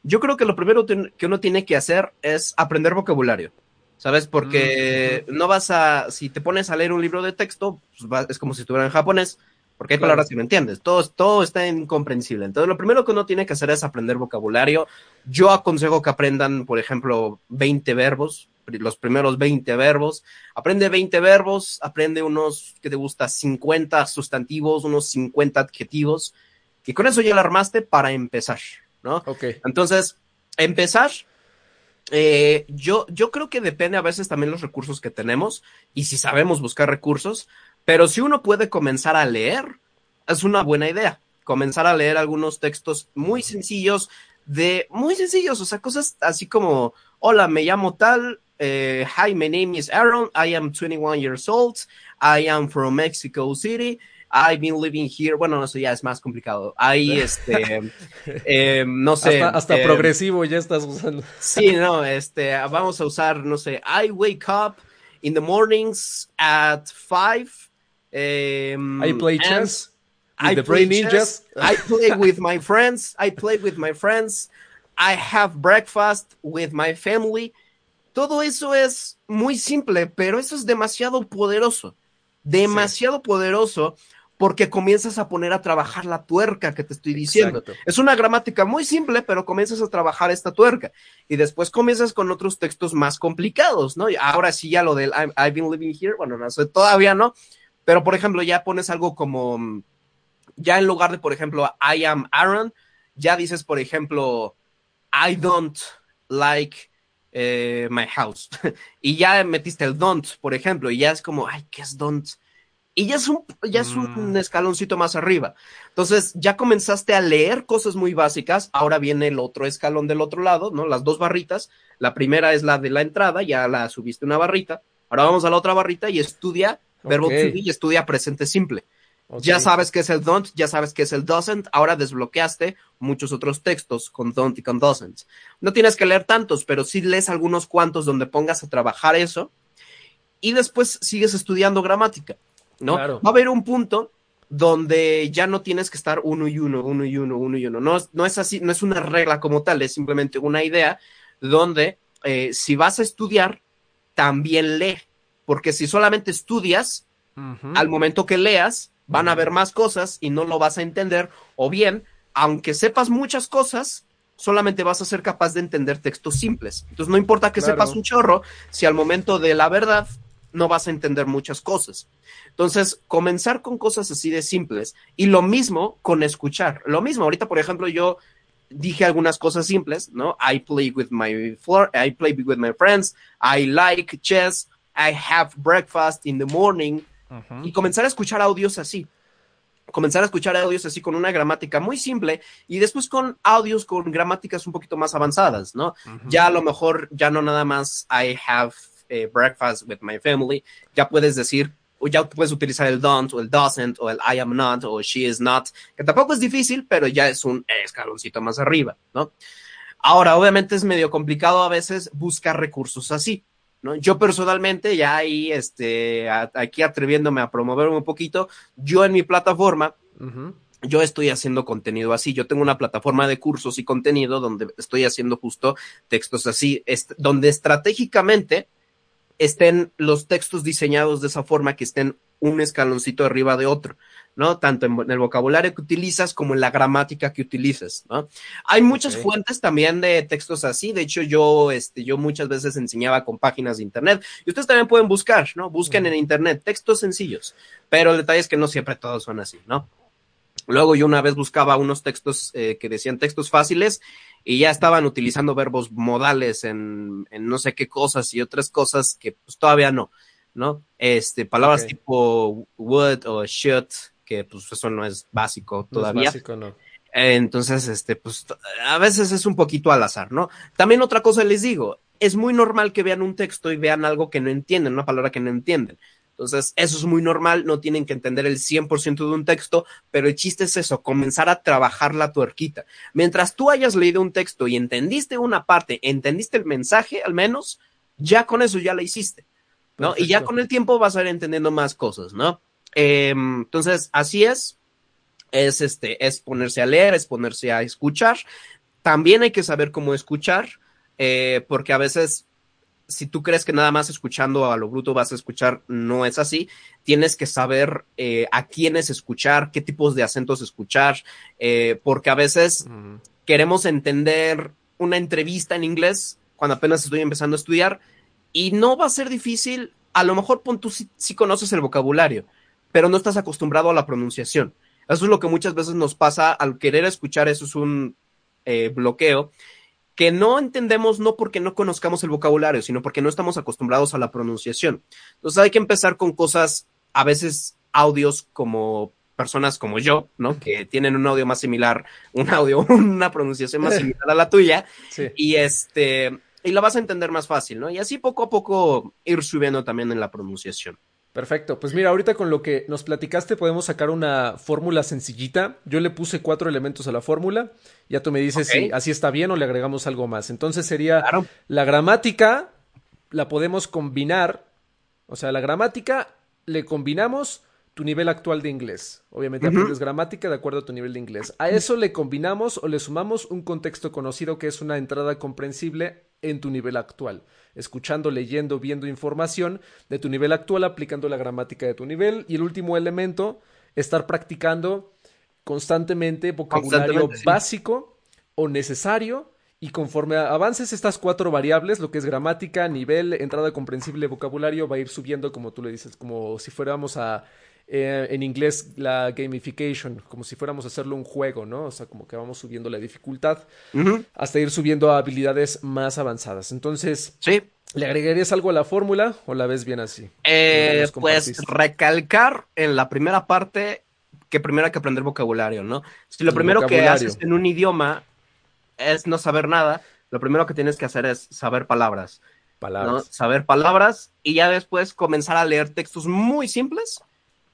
Yo creo que lo primero que uno tiene que hacer es aprender vocabulario. ¿Sabes? Porque no vas a, si te pones a leer un libro de texto, pues es como si estuviera en japonés, porque hay palabras que no entiendes, todo, todo está incomprensible. Entonces, lo primero que uno tiene que hacer es aprender vocabulario. Yo aconsejo que aprendan, por ejemplo, 20 verbos, los primeros 20 verbos. Aprende 20 verbos, aprende unos, que te gusta? 50 sustantivos, unos 50 adjetivos. Y con eso ya lo armaste para empezar, ¿no? Ok. Entonces, empezar, eh, yo, yo creo que depende a veces también los recursos que tenemos y si sabemos buscar recursos, pero si uno puede comenzar a leer, es una buena idea. Comenzar a leer algunos textos muy sencillos, de muy sencillos, o sea, cosas así como, hola, me llamo tal, eh, hi, my name is Aaron, I am 21 years old, I am from Mexico City, I've been living here, bueno, no sé, ya es más complicado. Ahí, este, eh, no sé. Hasta, hasta eh, progresivo ya estás usando. Sí, no, este, vamos a usar, no sé, I wake up in the mornings at five. Um, I play chess. I the play chess. Ninjas. I play with my friends. I play with my friends. I have breakfast with my family. Todo eso es muy simple, pero eso es demasiado poderoso. Demasiado poderoso porque comienzas a poner a trabajar la tuerca que te estoy diciendo. Exacto. Es una gramática muy simple, pero comienzas a trabajar esta tuerca. Y después comienzas con otros textos más complicados, ¿no? Y ahora sí ya lo del I'm- I've been living here, bueno, no sé, todavía no. Pero, por ejemplo, ya pones algo como, ya en lugar de, por ejemplo, I am Aaron, ya dices, por ejemplo, I don't like eh, my house. y ya metiste el don't, por ejemplo, y ya es como, ay, ¿qué es don't? Y ya es un, ya es un Mm. escaloncito más arriba. Entonces, ya comenzaste a leer cosas muy básicas. Ahora viene el otro escalón del otro lado, ¿no? Las dos barritas. La primera es la de la entrada, ya la subiste una barrita. Ahora vamos a la otra barrita y estudia verbo to be y estudia presente simple. Ya sabes qué es el don't, ya sabes qué es el doesn't, ahora desbloqueaste muchos otros textos con don't y con doesn't. No tienes que leer tantos, pero sí lees algunos cuantos donde pongas a trabajar eso y después sigues estudiando gramática, ¿no? Claro. Va a haber un punto donde ya no tienes que estar uno y uno, uno y uno, uno y uno. No, es- no es así, no es una regla como tal, es simplemente una idea donde eh, si vas a estudiar, también lee, porque si solamente estudias, al momento que leas, van a haber más cosas y no lo vas a entender, o bien, aunque sepas muchas cosas, solamente vas a ser capaz de entender textos simples. Entonces, no importa que Claro. sepas un chorro, si al momento de la verdad no vas a entender muchas cosas. Entonces, comenzar con cosas así de simples y lo mismo con escuchar. Lo mismo, ahorita, por ejemplo, yo dije algunas cosas simples, ¿no? I play with my floor, I play with my friends, I like chess, I have breakfast in the morning, y comenzar a escuchar audios así. Comenzar a escuchar audios así con una gramática muy simple y después con audios con gramáticas un poquito más avanzadas, ¿no? Ya a lo mejor ya no nada más I have eh, breakfast with my family, ya puedes decir, o ya puedes utilizar el don't o el doesn't o el I am not o she is not, que tampoco es difícil, pero ya es un escaloncito más arriba, ¿no? Ahora, obviamente es medio complicado a veces buscar recursos así. ¿no? Yo personalmente, ya ahí, este, a- aquí atreviéndome a promover un poquito, yo en mi plataforma, yo estoy haciendo contenido así. Yo tengo una plataforma de cursos y contenido donde estoy haciendo justo textos así, est- donde estratégicamente estén los textos diseñados de esa forma que estén un escaloncito arriba de otro, ¿no? Tanto en, el vocabulario que utilizas como en la gramática que utilizas, ¿no? Hay muchas fuentes también de textos así. De hecho, yo, este, yo muchas veces enseñaba con páginas de internet y ustedes también pueden buscar, ¿no? Busquen en internet textos sencillos, pero el detalle es que no siempre todos son así, ¿no? Luego yo una vez buscaba unos textos eh, que decían textos fáciles y ya estaban utilizando verbos modales en, en no sé qué cosas y otras cosas que pues todavía no, ¿no? Este, palabras tipo would o should, que pues eso no es básico No es todavía. básico, no. Entonces, este, pues a veces es un poquito al azar, ¿no? También otra cosa les digo, es muy normal que vean un texto y vean algo que no entienden, una palabra que no entienden. Entonces, eso es muy normal, no tienen que entender el 100% de un texto, pero el chiste es eso, comenzar a trabajar la tuerquita. Mientras tú hayas leído un texto y entendiste una parte, entendiste el mensaje al menos, ya con eso ya la hiciste, ¿no? Y ya con el tiempo vas a ir entendiendo más cosas, ¿no? Eh, entonces, así es, es este, es ponerse a leer, es ponerse a escuchar. También hay que saber cómo escuchar, eh, porque a veces si tú crees que nada más escuchando a lo bruto vas a escuchar, no es así. Tienes que saber eh, a quiénes escuchar, qué tipos de acentos escuchar, eh, porque a veces queremos entender una entrevista en inglés cuando apenas estoy empezando a estudiar y no va a ser difícil. A lo mejor tú sí, conoces el vocabulario, pero no estás acostumbrado a la pronunciación. Eso es lo que muchas veces nos pasa al querer escuchar, eso es un eh, bloqueo que no entendemos no porque no conozcamos el vocabulario, sino porque no estamos acostumbrados a la pronunciación. Entonces hay que empezar con cosas, a veces audios como personas como yo, ¿no? Que tienen un audio más similar, un audio, una pronunciación más similar a la tuya. Y este, y la vas a entender más fácil, ¿no? Y así poco a poco ir subiendo también en la pronunciación. Perfecto. Pues mira, ahorita con lo que nos platicaste podemos sacar una fórmula sencillita. Yo le puse cuatro elementos a la fórmula. Ya tú me dices si así está bien o le agregamos algo más. Entonces sería la gramática, la podemos combinar. O sea, la gramática le combinamos tu nivel actual de inglés. Obviamente aprendes gramática de acuerdo a tu nivel de inglés. A eso le combinamos o le sumamos un contexto conocido que es una entrada comprensible en tu nivel actual escuchando, leyendo, viendo información de tu nivel actual, aplicando la gramática de tu nivel. Y el último elemento, estar practicando constantemente vocabulario básico o necesario. Y conforme avances estas cuatro variables, lo que es gramática, nivel, entrada comprensible, vocabulario, va a ir subiendo, como tú le dices, como si fuéramos a eh, en inglés la gamification, como si fuéramos a hacerlo un juego, ¿no? O sea, como que vamos subiendo la dificultad hasta ir subiendo a habilidades más avanzadas. Entonces, sí. ¿le agregarías algo a la fórmula o la ves bien así? Eh, pues recalcar en la primera parte que primero hay que aprender vocabulario, ¿no? Si lo primero que haces en un idioma es no saber nada, lo primero que tienes que hacer es saber palabras. Palabras. Saber palabras y ya después comenzar a leer textos muy simples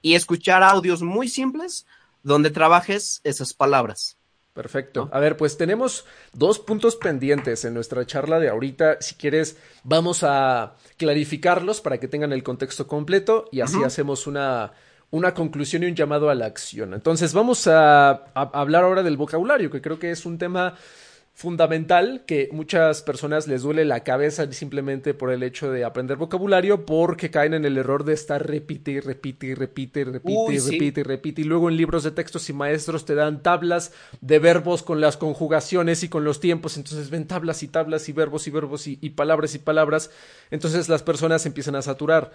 y escuchar audios muy simples donde trabajes esas palabras. Perfecto. A ver, pues tenemos dos puntos pendientes en nuestra charla de ahorita. Si quieres, vamos a clarificarlos para que tengan el contexto completo y así hacemos una, una conclusión y un llamado a la acción. Entonces, vamos a hablar ahora del vocabulario, que creo que es un tema fundamental que muchas personas les duele la cabeza simplemente por el hecho de aprender vocabulario porque caen en el error de estar repite y repite y repite y repite y repite y repite y luego en libros de textos y maestros te dan tablas de verbos con las conjugaciones y con los tiempos entonces ven tablas y tablas y verbos y verbos y, y palabras y palabras entonces las personas empiezan a saturar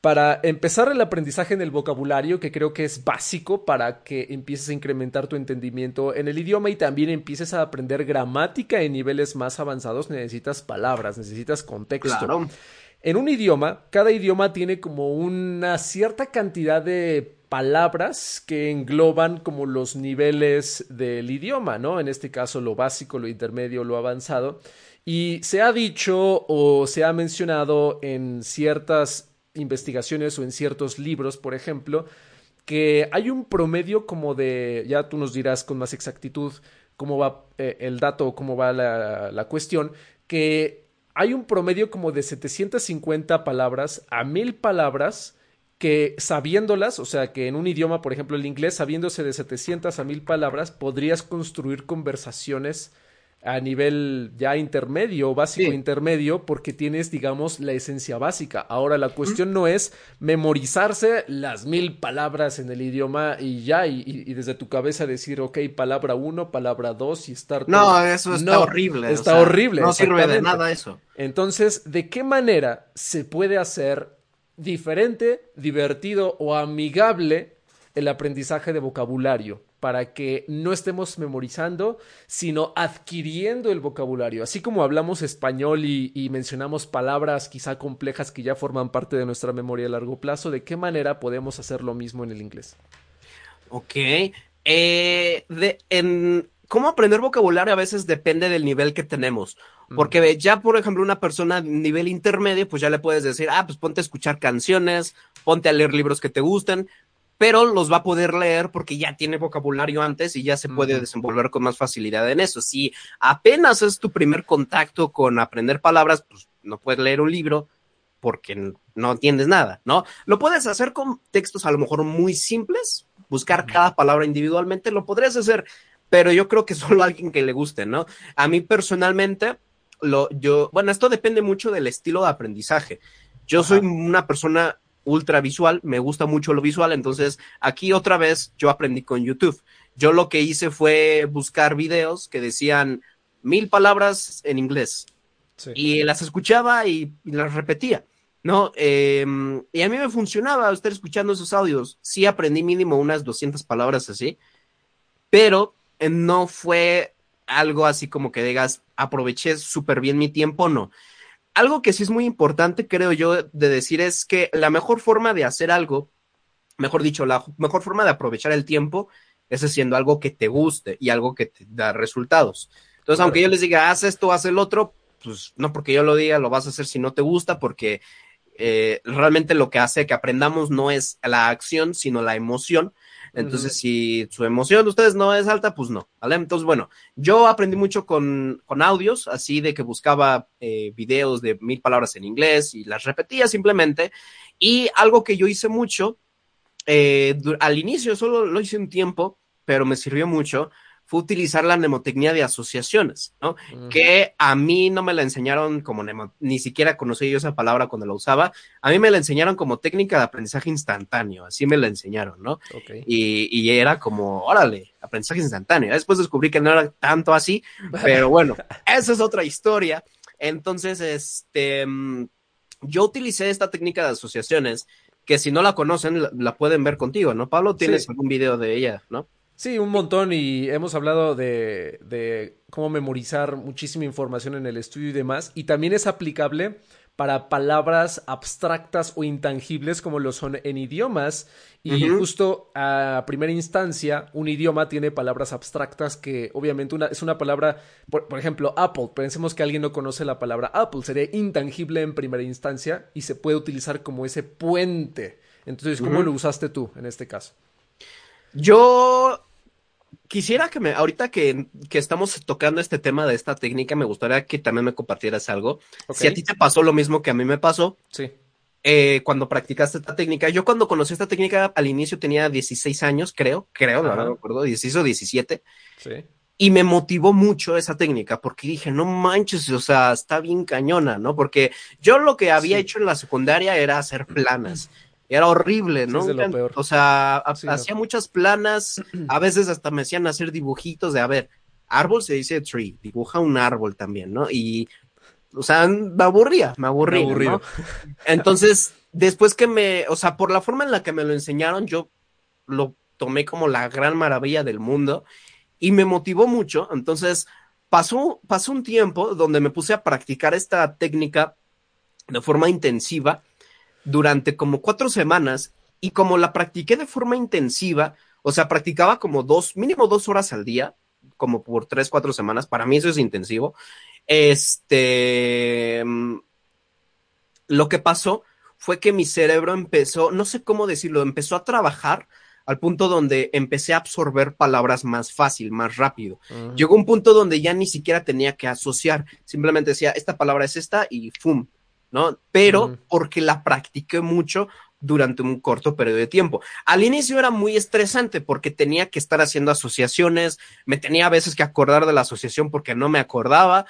para empezar el aprendizaje en el vocabulario, que creo que es básico para que empieces a incrementar tu entendimiento en el idioma y también empieces a aprender gramática en niveles más avanzados, necesitas palabras, necesitas contexto. En un idioma, cada idioma tiene como una cierta cantidad de palabras que engloban como los niveles del idioma, ¿no? En este caso lo básico, lo intermedio, lo avanzado. Y se ha dicho o se ha mencionado en ciertas investigaciones o en ciertos libros, por ejemplo, que hay un promedio como de, ya tú nos dirás con más exactitud cómo va eh, el dato o cómo va la, la, cuestión, que hay un promedio como de 750 palabras a 1000 palabras que sabiéndolas, o sea, que en un idioma, por ejemplo el inglés, sabiéndose de 700 a 1000 palabras, podrías construir conversaciones a nivel ya intermedio, básico intermedio, porque tienes, digamos, la esencia básica. Ahora, la cuestión no es memorizarse las mil palabras en el idioma y ya, y, desde tu cabeza decir, ok, palabra uno, palabra dos y estar... No, eso está horrible. Está horrible. No sirve de nada eso. Entonces, ¿de qué manera se puede hacer diferente, divertido o amigable el aprendizaje de vocabulario? Para que no estemos memorizando, sino adquiriendo el vocabulario. Así como hablamos español y, mencionamos palabras quizá complejas que ya forman parte de nuestra memoria a largo plazo, ¿de qué manera podemos hacer lo mismo en el inglés? Ok. Eh, de, en, ¿Cómo aprender vocabulario a veces depende del nivel que tenemos? Porque ya, por ejemplo, una persona nivel intermedio, pues ya le puedes decir, ah, pues ponte a escuchar canciones, ponte a leer libros que te gusten, pero los va a poder leer porque ya tiene vocabulario antes y ya se puede desenvolver con más facilidad en eso. Si apenas es tu primer contacto con aprender palabras, pues no puedes leer un libro porque no entiendes nada, ¿no? Lo puedes hacer con textos a lo mejor muy simples, buscar cada palabra individualmente, lo podrías hacer, pero yo creo que solo a alguien que le guste, ¿no? A mí personalmente, lo, yo, bueno, esto depende mucho del estilo de aprendizaje. Yo soy una persona ultra visual, me gusta mucho lo visual, entonces aquí otra vez yo aprendí con YouTube. Yo lo que hice fue buscar videos que decían mil palabras en inglés y las escuchaba y, las repetía, ¿no? Em, y a mí me funcionaba estar escuchando esos audios. Sí aprendí mínimo unas 200 palabras así, pero no fue algo así como que digas, aproveché súper bien mi tiempo, no. Algo que sí es muy importante, creo yo, de decir es que la mejor forma de hacer algo, mejor dicho, la mejor forma de aprovechar el tiempo es haciendo algo que te guste y algo que te da resultados. Entonces, aunque yo les diga, haz esto, haz el otro, pues no porque yo lo diga, lo vas a hacer si no te gusta, porque eh, realmente lo que hace que aprendamos no es la acción, sino la emoción. Entonces, si su emoción de ustedes no es alta, pues no, ¿vale? Entonces, bueno, yo aprendí mucho con, con audios, así de que buscaba eh, videos de mil palabras en inglés y las repetía simplemente. Y algo que yo hice mucho, eh, al inicio solo lo hice un tiempo, pero me sirvió mucho, fue utilizar la mnemotecnia de asociaciones, ¿no? Que a mí no me la enseñaron como ni siquiera conocí yo esa palabra cuando la usaba. A mí me la enseñaron como técnica de aprendizaje instantáneo, así me la enseñaron, ¿no? Y, y, era como, órale, aprendizaje instantáneo. Después descubrí que no era tanto así, pero bueno, esa es otra historia. Entonces, este, mm, yo utilicé esta técnica de asociaciones que si no la conocen, la, pueden ver contigo, ¿no? Pablo, tienes algún video de ella, ¿no? Sí, un montón y hemos hablado de, de, cómo memorizar muchísima información en el estudio y demás. Y también es aplicable para palabras abstractas o intangibles como lo son en idiomas. Y justo a primera instancia, un idioma tiene palabras abstractas que obviamente una, es una palabra, por, ejemplo, Apple. Pensemos que alguien no conoce la palabra Apple, sería intangible en primera instancia y se puede utilizar como ese puente. Entonces, ¿cómo lo usaste tú en este caso? Yo quisiera que me, ahorita que, que, estamos tocando este tema de esta técnica, me gustaría que también me compartieras algo. Si a ti te pasó lo mismo que a mí me pasó. Sí. Eh, cuando practicaste esta técnica, yo cuando conocí esta técnica al inicio tenía 16 años, creo, creo, no me acuerdo, 16 o 17. Sí. Y me motivó mucho esa técnica porque dije, no manches, o sea, está bien cañona, ¿no? Porque yo lo que había hecho en la secundaria era hacer planas era horrible, ¿no? O sea, hacía muchas planas, a veces hasta me hacían hacer dibujitos de, a ver, árbol se dice tree, dibuja un árbol también, ¿no? Y, o sea, me aburría, me aburría. ¿no? Entonces, después que me, o sea, por la forma en la que me lo enseñaron, yo lo tomé como la gran maravilla del mundo y me motivó mucho. Entonces, pasó, pasó un tiempo donde me puse a practicar esta técnica de forma intensiva durante como cuatro semanas y como la practiqué de forma intensiva, o sea, practicaba como dos, mínimo dos horas al día, como por tres, cuatro semanas, para mí eso es intensivo. Este, mm, lo que pasó fue que mi cerebro empezó, no sé cómo decirlo, empezó a trabajar al punto donde empecé a absorber palabras más fácil, más rápido. Llegó un punto donde ya ni siquiera tenía que asociar, simplemente decía, esta palabra es esta y ¡fum! ¿No? Pero porque la practiqué mucho durante un corto periodo de tiempo. Al inicio era muy estresante porque tenía que estar haciendo asociaciones, me tenía a veces que acordar de la asociación porque no me acordaba.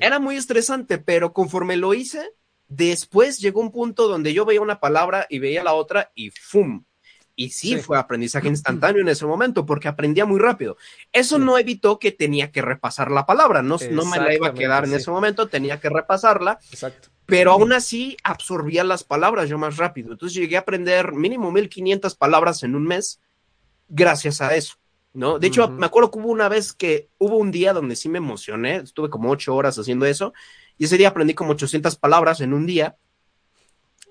Era muy estresante, pero conforme lo hice, después llegó un punto donde yo veía una palabra y veía la otra y ¡fum! Y sí, fue aprendizaje instantáneo en ese momento porque aprendía muy rápido. Eso no evitó que tenía que repasar la palabra, no, no me la iba a quedar en ese momento, tenía que repasarla. Exacto pero aún así absorbía las palabras yo más rápido. Entonces llegué a aprender mínimo 1500 palabras en un mes gracias a eso, ¿no? De hecho, me acuerdo que hubo una vez que hubo un día donde sí me emocioné, estuve como ocho horas haciendo eso, y ese día aprendí como 800 palabras en un día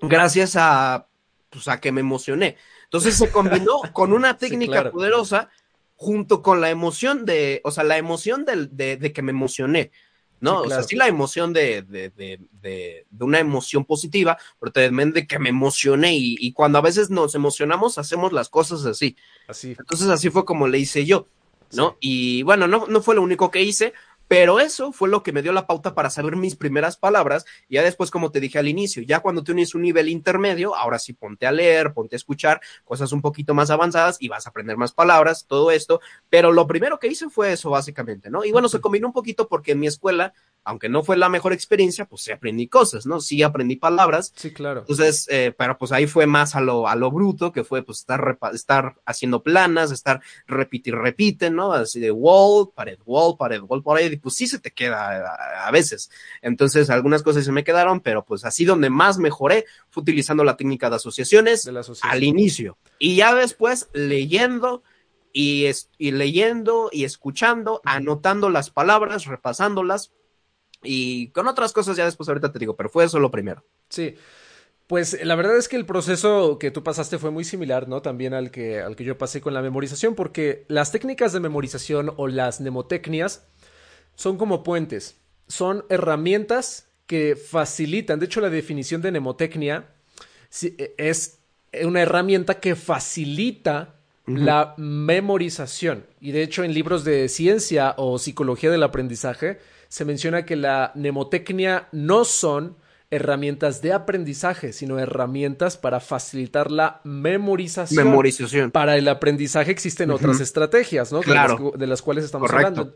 gracias a, pues, a que me emocioné. Entonces se combinó con una técnica poderosa junto con la emoción de, o sea, la emoción de, de que me emocioné. ¿No? O sea, sí la emoción de, de, de, de, una emoción positiva, pero también de que me emocioné y, y, cuando a veces nos emocionamos hacemos las cosas así. Así. Entonces así fue como le hice yo, ¿no? Y bueno, no, no fue lo único que hice, Pero eso fue lo que me dio la pauta para saber mis primeras palabras. Y ya después, como te dije al inicio, ya cuando tienes un nivel intermedio, ahora sí ponte a leer, ponte a escuchar cosas un poquito más avanzadas y vas a aprender más palabras, todo esto. Pero lo primero que hice fue eso, básicamente, ¿no? Y bueno, se combinó un poquito porque en mi escuela, aunque no fue la mejor experiencia, pues sí aprendí cosas, ¿no? Sí aprendí palabras. Sí, claro. Entonces, eh, pero pues ahí fue más a lo, a lo bruto, que fue pues estar, estar haciendo planas, estar repite y repite, ¿no? Así de wall, pared, wall, pared, wall, pared pues sí se te queda a, veces. Entonces, algunas cosas se me quedaron, pero pues así donde más mejoré fue utilizando la técnica de asociaciones al inicio. Y ya después leyendo y, y leyendo y escuchando, anotando las palabras, repasándolas y con otras cosas ya después ahorita te digo, pero fue eso lo primero. Sí. Pues la verdad es que el proceso que tú pasaste fue muy similar, ¿no? También al que, al que yo pasé con la memorización, porque las técnicas de memorización o las mnemotecnias son como puentes, son herramientas que facilitan, de hecho la definición de mnemotecnia e, es una herramienta que facilita la memorización. Y de hecho en libros de ciencia o psicología del aprendizaje se menciona que la mnemotecnia no son herramientas de aprendizaje, sino herramientas para facilitar la memorización. Memorización. Para el aprendizaje existen otras estrategias, ¿no? Claro. De, las, cuales estamos hablando.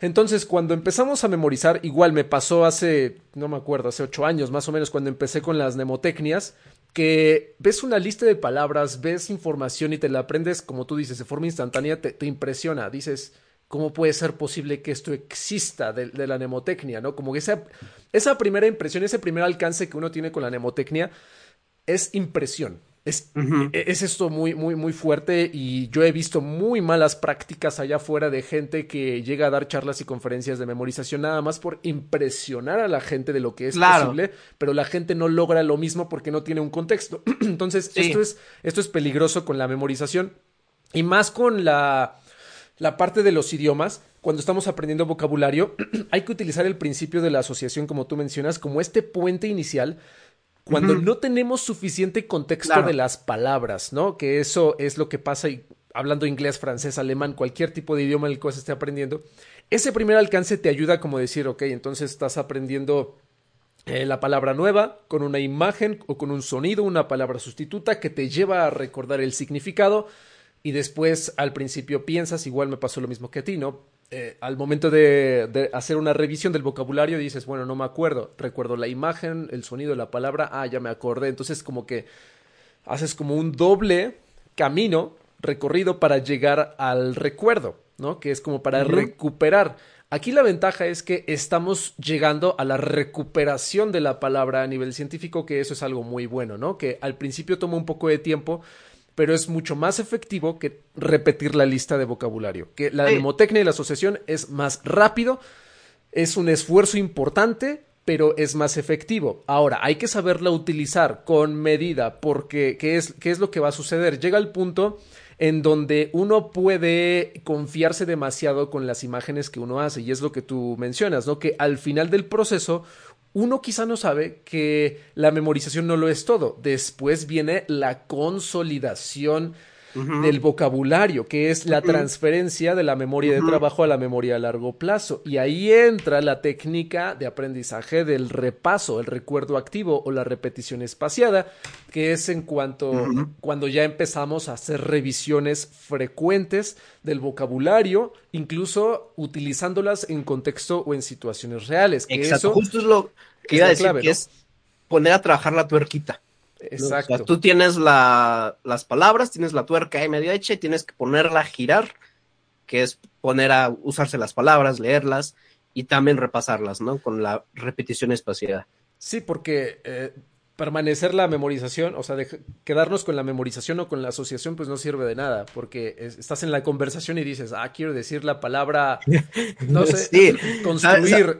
Entonces, cuando empezamos a memorizar, igual me pasó hace, no me acuerdo, hace ocho años más o menos, cuando empecé con las mnemotecnias, que ves una lista de palabras, ves información y te la aprendes, como tú dices, de forma instantánea, te, te impresiona. Dices, ¿cómo puede ser posible que esto exista de, de la mnemotecnia, no? Como que esa esa primera impresión, ese primer alcance que uno tiene con la mnemotecnia es impresión. Es, e, es, esto muy, muy, muy fuerte y yo he visto muy malas prácticas allá afuera de gente que llega a dar charlas y conferencias de memorización nada más por impresionar a la gente de lo que es posible, pero la gente no logra lo mismo porque no tiene un contexto. Entonces, esto, es, esto es peligroso con la memorización y más con la, la parte de los idiomas cuando estamos aprendiendo vocabulario, hay que utilizar el principio de la asociación, como tú mencionas, como este puente inicial cuando no tenemos suficiente contexto de las palabras, ¿no? Que eso es lo que pasa y hablando inglés, francés, alemán, cualquier tipo de idioma en el que se esté aprendiendo. Ese primer alcance te ayuda como decir, ok, entonces estás aprendiendo eh, la palabra nueva con una imagen o con un sonido, una palabra sustituta que te lleva a recordar el significado y después al principio piensas, igual me pasó lo mismo que a ti, ¿no? Eh, al momento de, hacer una revisión del vocabulario dices, bueno, no me acuerdo, recuerdo la imagen, el sonido, la palabra, ah, ya me acordé. Entonces como que haces como un doble camino recorrido para llegar al recuerdo, ¿no? Que es como para recuperar. Aquí la ventaja es que estamos llegando a la recuperación de la palabra a nivel científico, que eso es algo muy bueno, ¿no? Que al principio toma un poco de tiempo, pero es mucho más efectivo que repetir la lista de vocabulario. Que la mnemotecnia y la asociación es más rápido, es un esfuerzo importante, pero es más efectivo. Ahora, hay que saberla utilizar con medida, porque ¿qué es, qué es lo que va a suceder? Llega el punto en donde uno puede confiarse demasiado con las imágenes que uno hace, y es lo que tú mencionas, ¿no? Que al final del proceso uno quizá no sabe que la memorización no lo es todo. Después viene la consolidación del vocabulario, que es la transferencia de la memoria de trabajo a la memoria a largo plazo. Y ahí entra la técnica de aprendizaje del repaso, el recuerdo activo o la repetición espaciada, que es en cuanto cuando ya empezamos a hacer revisiones frecuentes del vocabulario, incluso utilizándolas en contexto o en situaciones reales. Exacto, justo es lo que iba a decir, que es poner a trabajar la tuerquita. Exacto. tú tienes la, las palabras, tienes la tuerca ahí medio hecha y tienes que ponerla a girar, que es poner a usarse las palabras, leerlas y también repasarlas, ¿no? Con la repetición espaciada. Sí, porque eh, permanecer la memorización, o sea, de quedarnos con la memorización o con la asociación, pues no sirve de nada, porque estás en la conversación y dices, ah, quiero decir la palabra, no sé, construir.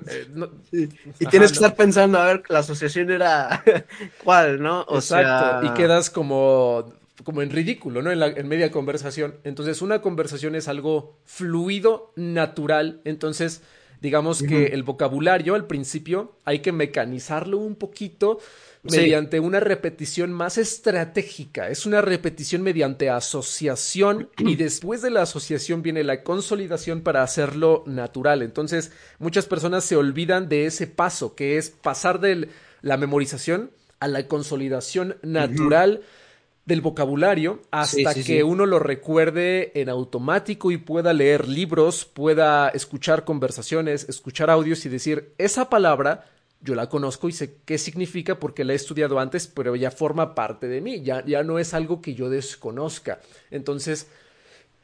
Eh, y tienes que estar pensando, a ver, la asociación era cuál, ¿no? O Exacto, y quedas como como en ridículo, ¿no? En, la, en media conversación. Entonces, una conversación es algo fluido, natural. Entonces, Digamos que el vocabulario al principio hay que mecanizarlo un poquito mediante una repetición más estratégica. Es una repetición mediante asociación y después de la asociación viene la consolidación para hacerlo natural. Entonces, muchas personas se olvidan de ese paso que es pasar de la memorización a la consolidación natural del vocabulario hasta que uno lo recuerde en automático y pueda leer libros, pueda escuchar conversaciones, escuchar audios y decir, esa palabra yo la conozco y sé qué significa porque la he estudiado antes, pero ya forma parte de mí, ya, ya no es algo que yo desconozca. Entonces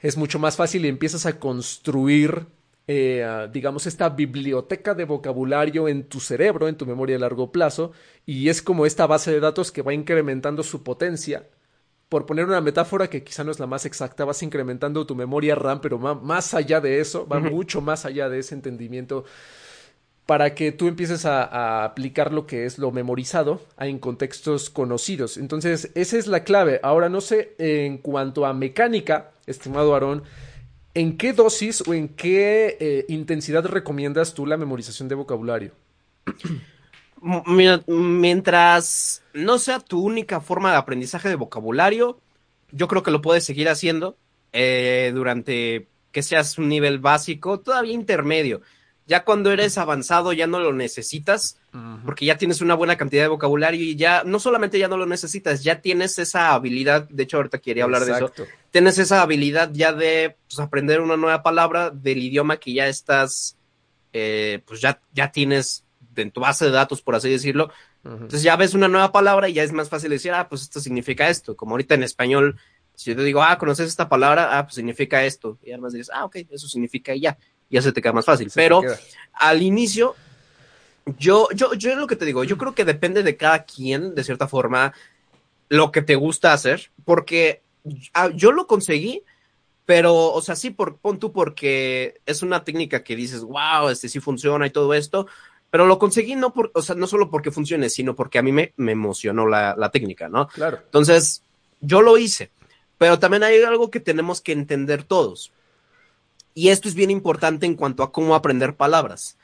es mucho más fácil y empiezas a construir, eh, digamos, esta biblioteca de vocabulario en tu cerebro, en tu memoria a largo plazo, y es como esta base de datos que va incrementando su potencia por poner una metáfora que quizá no es la más exacta, vas incrementando tu memoria RAM, pero más allá de eso, va mucho más allá de ese entendimiento para que tú empieces a, aplicar lo que es lo memorizado en contextos conocidos. Entonces, esa es la clave. Ahora, no sé, en cuanto a mecánica, estimado Aarón, ¿en qué dosis o en qué eh, intensidad recomiendas tú la memorización de vocabulario? mientras no sea tu única forma de aprendizaje de vocabulario, yo creo que lo puedes seguir haciendo eh, durante que seas un nivel básico, todavía intermedio. Ya cuando eres avanzado ya no lo necesitas, porque ya tienes una buena cantidad de vocabulario y ya no solamente ya no lo necesitas, ya tienes esa habilidad, de hecho ahorita quería hablar de eso, tienes esa habilidad ya de pues, aprender una nueva palabra del idioma que ya estás, eh, pues ya, ya tienes en tu base de datos, por así decirlo. Entonces ya ves una nueva palabra y ya es más fácil decir, ah, pues esto significa esto. Como ahorita en español, si yo te digo, ah, ¿conoces esta palabra? Ah, pues significa esto. Y además dices, ah, ok, eso significa y ya. Ya se te queda más fácil. Pero al inicio, yo, yo, yo lo que te digo, yo creo que depende de cada quien, de cierta forma, lo que te gusta hacer, porque ah, yo lo conseguí, pero, o sea, sí, por, pon tú porque es una técnica que dices, wow, este sí funciona y todo esto, pero lo conseguí no por, o sea, no solo porque funcione, sino porque a mí me, me emocionó la, la, técnica, ¿no? Claro. Entonces, yo lo hice. Pero también hay algo que tenemos que entender todos. Y esto es bien importante en cuanto a cómo aprender palabras.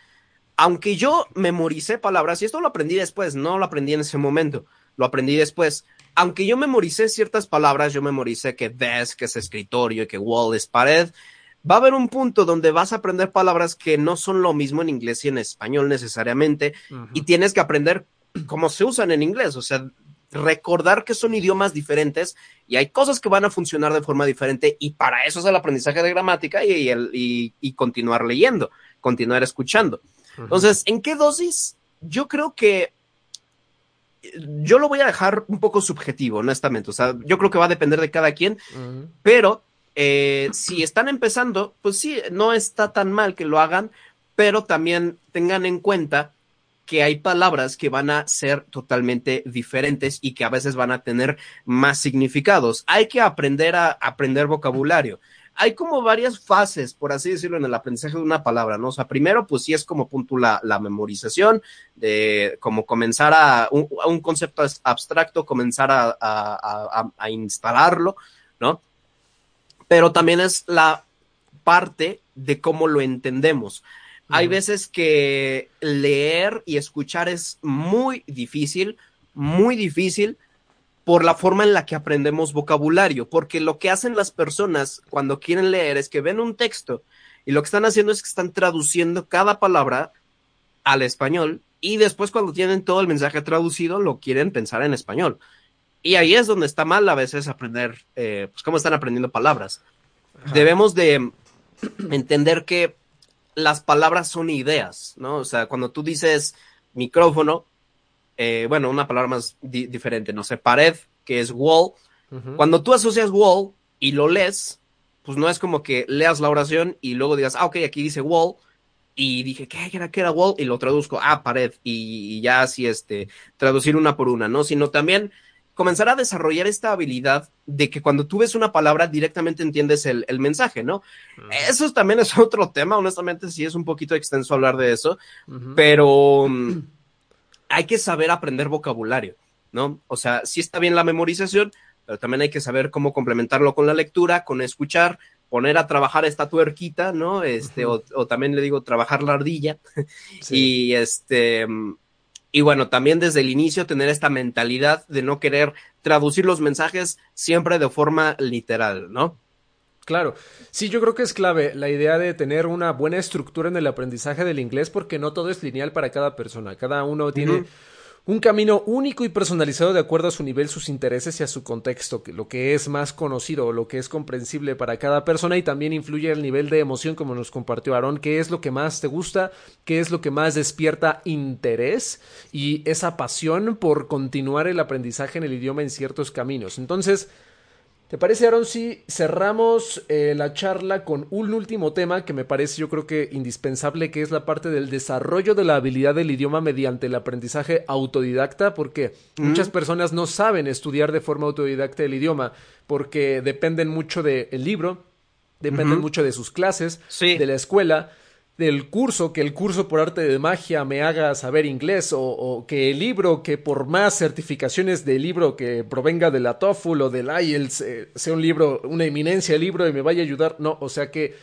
Aunque yo memoricé palabras, y esto lo aprendí después, no lo aprendí en ese momento, lo aprendí después. Aunque yo memoricé ciertas palabras, yo memoricé que desk es escritorio y que wall es pared, va a haber un punto donde vas a aprender palabras que no son lo mismo en inglés y en español necesariamente, y tienes que aprender cómo se usan en inglés, o sea, recordar que son idiomas diferentes y hay cosas que van a funcionar de forma diferente y para eso es el aprendizaje de gramática y, el, y, continuar leyendo, continuar escuchando. Entonces, ¿en qué dosis? Yo creo que yo lo voy a dejar un poco subjetivo, honestamente. O sea, yo creo que va a depender de cada quien, pero eh, si están empezando, pues sí, no está tan mal que lo hagan, pero también tengan en cuenta que hay palabras que van a ser totalmente diferentes y que a veces van a tener más significados. Hay que aprender a aprender vocabulario. Hay como varias fases, por así decirlo, en el aprendizaje de una palabra, ¿no? O sea, primero, pues sí es como punto la, memorización, de como comenzar a un, concepto abstracto, comenzar a instalarlo, ¿no? pero también es la parte de cómo lo entendemos. Hay veces que leer y escuchar es muy difícil, muy difícil por la forma en la que aprendemos vocabulario, porque lo que hacen las personas cuando quieren leer es que ven un texto y lo que están haciendo es que están traduciendo cada palabra al español y después cuando tienen todo el mensaje traducido lo quieren pensar en español. Y ahí es donde está mal a veces aprender, eh, pues cómo están aprendiendo palabras. Debemos de entender que las palabras son ideas, ¿no? O sea, cuando tú dices micrófono, eh, bueno, una palabra más diferente, no sé, pared, que es wall. Cuando tú asocias wall y lo lees, pues no es como que leas la oración y luego digas, ah, ok, aquí dice wall, y dije, ¿qué era, qué era wall? Y lo traduzco, ah, pared, y, y ya así, este, traducir una por una, ¿no? Sino también comenzar a desarrollar esta habilidad de que cuando tú ves una palabra directamente entiendes el, mensaje, ¿no? Eso también es otro tema, honestamente sí es un poquito extenso hablar de eso, pero mm, hay que saber aprender vocabulario, ¿no? O sea, sí está bien la memorización, pero también hay que saber cómo complementarlo con la lectura, con escuchar, poner a trabajar esta tuerquita, ¿no? Este, o, también le digo trabajar la ardilla. y este, y bueno, también desde el inicio tener esta mentalidad de no querer traducir los mensajes siempre de forma literal, ¿no? Claro, sí, yo creo que es clave la idea de tener una buena estructura en el aprendizaje del inglés porque no todo es lineal para cada persona, cada uno tiene un camino único y personalizado de acuerdo a su nivel, sus intereses y a su contexto, lo que es más conocido, lo que es comprensible para cada persona y también influye el nivel de emoción como nos compartió Aaron, qué es lo que más te gusta, qué es lo que más despierta interés y esa pasión por continuar el aprendizaje en el idioma en ciertos caminos. Entonces, ¿Te parece, Aaron, si cerramos eh, la charla con un último tema que me parece yo creo que indispensable, que es la parte del desarrollo de la habilidad del idioma mediante el aprendizaje autodidacta? Porque muchas personas no saben estudiar de forma autodidacta el idioma porque dependen mucho del libro, dependen mucho de sus clases, de la escuela, del curso, que el curso por arte de magia me haga saber inglés, o, que el libro, que por más certificaciones del libro que provenga de la TOEFL o del IELTS, eh, sea un libro, una eminencia libro y me vaya a ayudar. No, o sea que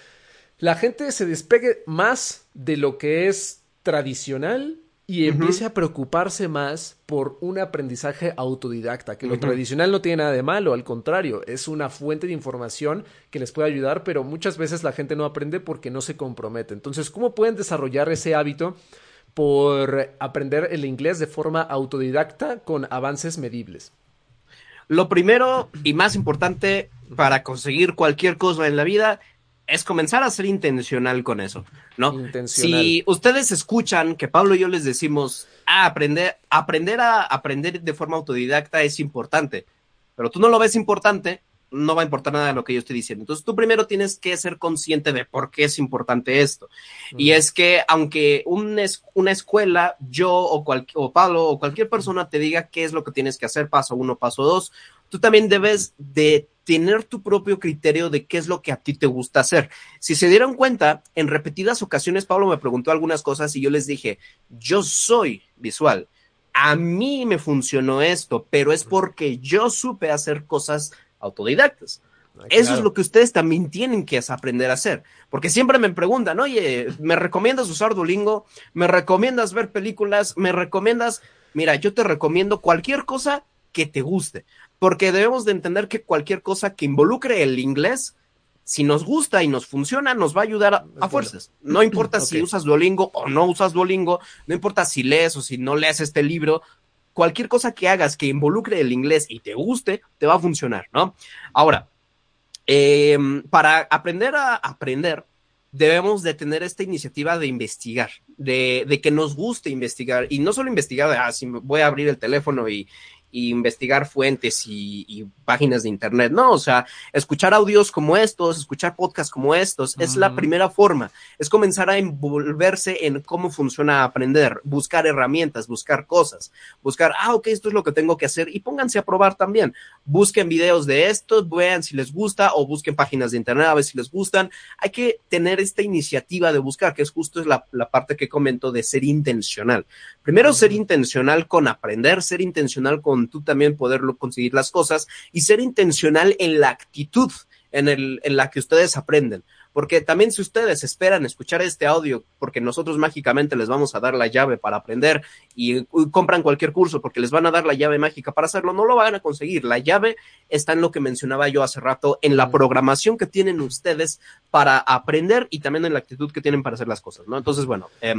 la gente se despegue más de lo que es tradicional y empiece a preocuparse más por un aprendizaje autodidacta, que lo tradicional no tiene nada de malo, al contrario, es una fuente de información que les puede ayudar, pero muchas veces la gente no aprende porque no se compromete. Entonces, ¿cómo pueden desarrollar ese hábito por aprender el inglés de forma autodidacta con avances medibles? Lo primero y más importante para conseguir cualquier cosa en la vida es comenzar a ser intencional con eso, ¿no? Si ustedes escuchan que Pablo y yo les decimos, ah, aprender, aprender a aprender de forma autodidacta es importante, pero tú no lo ves importante, no va a importar nada de lo que yo estoy diciendo. Entonces tú primero tienes que ser consciente de por qué es importante esto. Y es que aunque un una escuela, yo o, o Pablo o cualquier persona te diga qué es lo que tienes que hacer, paso uno, paso dos, tú también debes de tener tu propio criterio de qué es lo que a ti te gusta hacer. Si se dieron cuenta, en repetidas ocasiones Pablo me preguntó algunas cosas y yo les dije, yo soy visual. A mí me funcionó esto, pero es porque yo supe hacer cosas autodidactas. Ah, Eso es lo que ustedes también tienen que aprender a hacer. Porque siempre me preguntan, oye, ¿me recomiendas usar Duolingo? ¿Me recomiendas ver películas? ¿Me recomiendas? Mira, yo te recomiendo cualquier cosa que te guste porque debemos de entender que cualquier cosa que involucre el inglés, si nos gusta y nos funciona, nos va a ayudar a, fuerzas. No importa si usas Duolingo o no usas Duolingo, no importa si lees o si no lees este libro, cualquier cosa que hagas que involucre el inglés y te guste, te va a funcionar, ¿no? Ahora, em, para aprender a aprender, debemos de tener esta iniciativa de investigar, de, de, que nos guste investigar y no solo investigar de, ah, si voy a abrir el teléfono y, investigar fuentes y, páginas de internet, no, o sea, escuchar audios como estos, escuchar podcasts como estos, es la primera forma, es comenzar a envolverse en cómo funciona aprender, buscar herramientas, buscar cosas, buscar, ah, ok, esto es lo que tengo que hacer y pónganse a probar también, busquen videos de estos, vean si les gusta o busquen páginas de internet a ver si les gustan, hay que tener esta iniciativa de buscar, que es justo es la, la parte que comento de ser intencional. Primero, ser intencional con aprender, ser intencional con tú también poderlo conseguir las cosas y ser intencional en la actitud en, el, en la que ustedes aprenden. Porque también si ustedes esperan escuchar este audio porque nosotros mágicamente les vamos a dar la llave para aprender y, compran cualquier curso porque les van a dar la llave mágica para hacerlo, no lo van a conseguir. La llave está en lo que mencionaba yo hace rato, en la programación que tienen ustedes para aprender y también en la actitud que tienen para hacer las cosas, ¿no? Entonces, bueno, eh,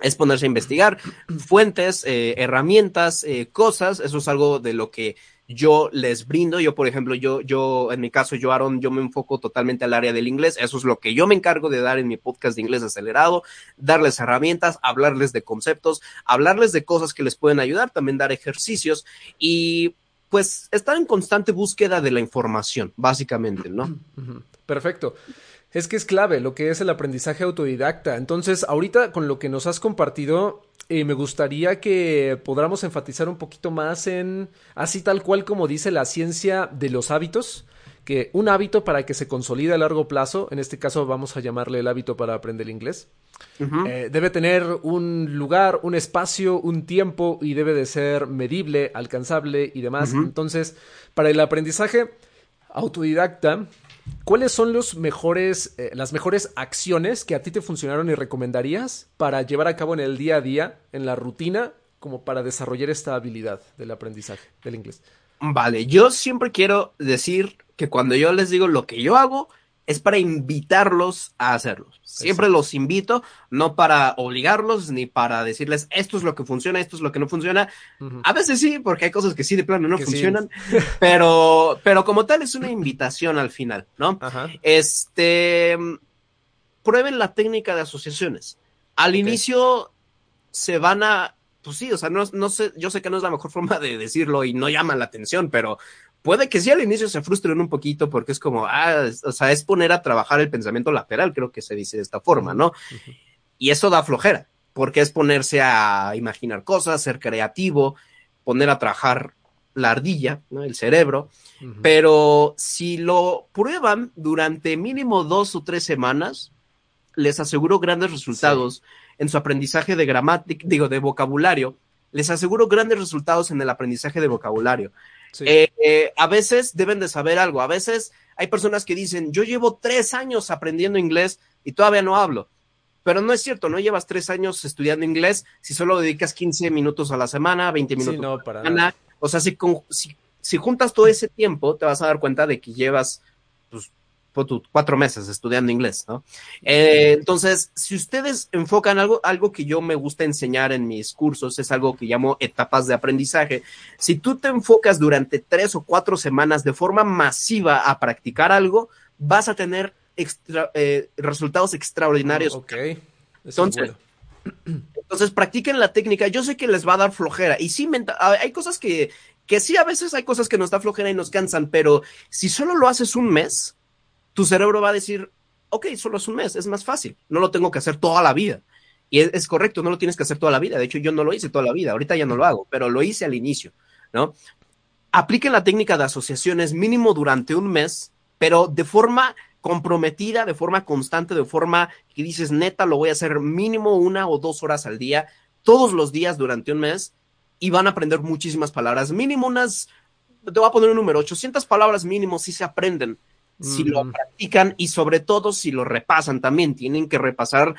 es ponerse a investigar fuentes, eh, herramientas, eh, cosas. Eso es algo de lo que yo les brindo. Yo, por ejemplo, yo, yo, en mi caso, yo, Aaron, yo me enfoco totalmente al área del inglés. Eso es lo que yo me encargo de dar en mi podcast de inglés acelerado, darles herramientas, hablarles de conceptos, hablarles de cosas que les pueden ayudar, también dar ejercicios y pues estar en constante búsqueda de la información, básicamente, ¿no? Perfecto es que es clave lo que es el aprendizaje autodidacta. Entonces, ahorita con lo que nos has compartido, eh, me gustaría que podamos enfatizar un poquito más en, así tal cual como dice la ciencia de los hábitos, que un hábito para que se consolide a largo plazo, en este caso vamos a llamarle el hábito para aprender inglés, eh, debe tener un lugar, un espacio, un tiempo y debe de ser medible, alcanzable y demás. Entonces, para el aprendizaje autodidacta, ¿cuáles son los mejores, eh, las mejores acciones que a ti te funcionaron y recomendarías para llevar a cabo en el día a día, en la rutina, como para desarrollar esta habilidad del aprendizaje del inglés? Vale, yo siempre quiero decir que cuando yo les digo lo que yo hago, es para invitarlos a hacerlo. Siempre los invito, no para obligarlos ni para decirles esto es lo que funciona, esto es lo que no funciona. A veces sí, porque hay cosas que sí de plano no funcionan, pero, pero como tal es una invitación al final, ¿no? Este, prueben la técnica de asociaciones. Al inicio se van a, pues sí, o sea, no, no sé, yo sé que no es la mejor forma de decirlo y no llama la atención, pero puede que sí al inicio se frustren un poquito porque es como, ah, o sea, es poner a trabajar el pensamiento lateral, creo que se dice de esta forma, ¿no? Y eso da flojera, porque es ponerse a imaginar cosas, ser creativo, poner a trabajar la ardilla, ¿no? el cerebro, pero si lo prueban durante mínimo dos o tres semanas, les aseguro grandes resultados en su aprendizaje de gramática, digo, de vocabulario, les aseguro grandes resultados en el aprendizaje de vocabulario. Eh, eh, a veces deben de saber algo. A veces hay personas que dicen, yo llevo tres años aprendiendo inglés y todavía no hablo. Pero no es cierto, no llevas tres años estudiando inglés si solo dedicas 15 minutos a la semana, 20 minutos no, para a la semana. O sea, si, si, si, juntas todo ese tiempo, te vas a dar cuenta de que llevas cuatro meses estudiando inglés, ¿no? Eh, entonces, si ustedes enfocan algo, algo que yo me gusta enseñar en mis cursos, es algo que llamo etapas de aprendizaje. Si tú te enfocas durante tres o cuatro semanas de forma masiva a practicar algo, vas a tener eh, resultados extraordinarios. Ok. entonces, entonces, practiquen la técnica. Yo sé que les va a dar flojera. Y sí, hay cosas que, que sí, a veces hay cosas que nos da flojera y nos cansan, pero si solo lo haces un mes, tu cerebro va a decir, ok, solo es un mes, es más fácil, no lo tengo que hacer toda la vida. Y es, correcto, no lo tienes que hacer toda la vida. De hecho, yo no lo hice toda la vida, ahorita ya no lo hago, pero lo hice al inicio, ¿no? Apliquen la técnica de asociaciones mínimo durante un mes, pero de forma comprometida, de forma constante, de forma que dices, neta, lo voy a hacer mínimo una o dos horas al día, todos los días durante un mes, y van a aprender muchísimas palabras, mínimo unas, te voy a poner un número, 800 palabras mínimo si se aprenden si lo practican y sobre todo si lo repasan también. Tienen que repasar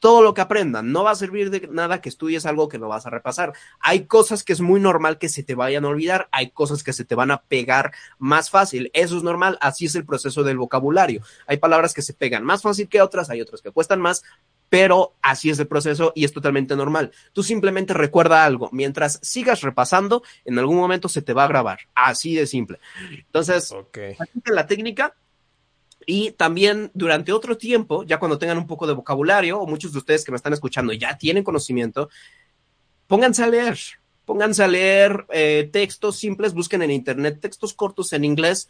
todo lo que aprendan. No va a servir de nada que estudies algo que no vas a repasar. Hay cosas que es muy normal que se te vayan a olvidar, hay cosas que se te van a pegar más fácil. Eso es normal, así es el proceso del vocabulario. Hay palabras que se pegan más fácil que otras, hay otras que cuestan más, pero así es el proceso y es totalmente normal. Tú simplemente recuerda algo, mientras sigas repasando, en algún momento se te va a grabar, así de simple. Entonces, okay. la técnica y también durante otro tiempo, ya cuando tengan un poco de vocabulario, o muchos de ustedes que me están escuchando ya tienen conocimiento, pónganse a leer, pónganse a leer eh, textos simples, busquen en internet textos cortos en inglés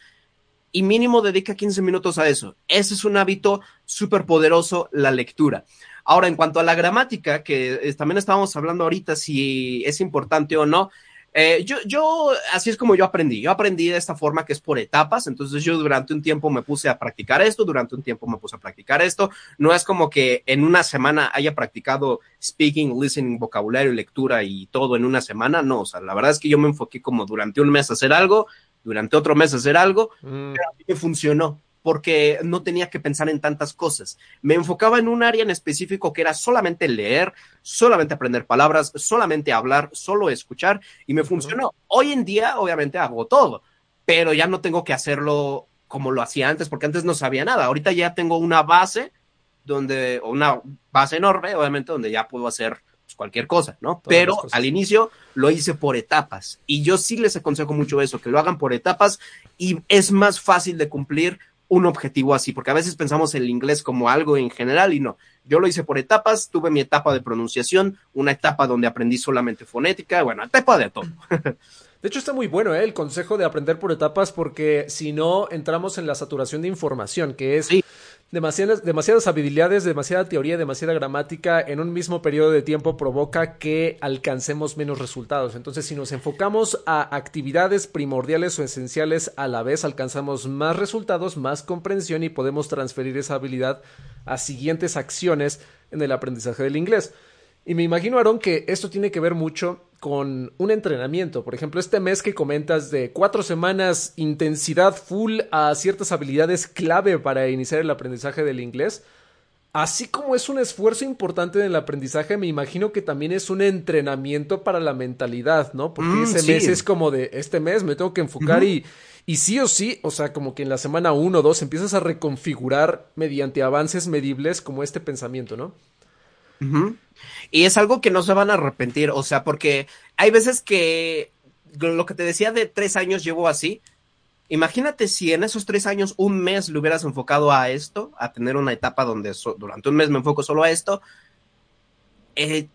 y mínimo dedica 15 minutos a eso. Ese es un hábito súper poderoso, la lectura. Ahora, en cuanto a la gramática, que también estábamos hablando ahorita si es importante o no, eh, yo, yo, así es como yo aprendí. Yo aprendí de esta forma que es por etapas. Entonces yo durante un tiempo me puse a practicar esto, durante un tiempo me puse a practicar esto. No es como que en una semana haya practicado speaking, listening, vocabulario, lectura y todo en una semana. No, o sea, la verdad es que yo me enfoqué como durante un mes a hacer algo, durante otro mes a hacer algo, mm. pero a mí me funcionó porque no tenía que pensar en tantas cosas. Me enfocaba en un área en específico que era solamente leer, solamente aprender palabras, solamente hablar, solo escuchar y me funcionó. Hoy en día, obviamente, hago todo, pero ya no tengo que hacerlo como lo hacía antes, porque antes no sabía nada. Ahorita ya tengo una base donde, una base enorme, obviamente, donde ya puedo hacer pues, cualquier cosa, ¿no? Pero al inicio lo hice por etapas y yo sí les aconsejo mucho eso, que lo hagan por etapas y es más fácil de cumplir un objetivo así, porque a veces pensamos el inglés como algo en general y no. Yo lo hice por etapas, tuve mi etapa de pronunciación, una etapa donde aprendí solamente fonética, bueno, etapa de todo. De hecho, está muy bueno ¿eh? el consejo de aprender por etapas porque si no entramos en la saturación de información, que es demasiadas, habilidades, demasiada teoría, demasiada gramática en un mismo periodo de tiempo provoca que alcancemos menos resultados. Entonces, si nos enfocamos a actividades primordiales o esenciales a la vez, alcanzamos más resultados, más comprensión y podemos transferir esa habilidad a siguientes acciones en el aprendizaje del inglés. Y me imagino, Aaron, que esto tiene que ver mucho con un entrenamiento. Por ejemplo, este mes que comentas de cuatro semanas intensidad full a ciertas habilidades clave para iniciar el aprendizaje del inglés. Así como es un esfuerzo importante en el aprendizaje, me imagino que también es un entrenamiento para la mentalidad, ¿no? Porque Mm, ese sí. mes es como de, este mes me tengo que enfocar y, y sí o sí, o sea, como que en la semana uno o dos empiezas a reconfigurar mediante avances medibles como este pensamiento, ¿no? Ujú. Y es algo que no se van a arrepentir, o sea, porque hay veces que lo que te decía de tres años llevo así. Imagínate si en esos tres años un mes le hubieras enfocado a esto, a tener una etapa donde durante un mes me enfoco solo a esto, eh,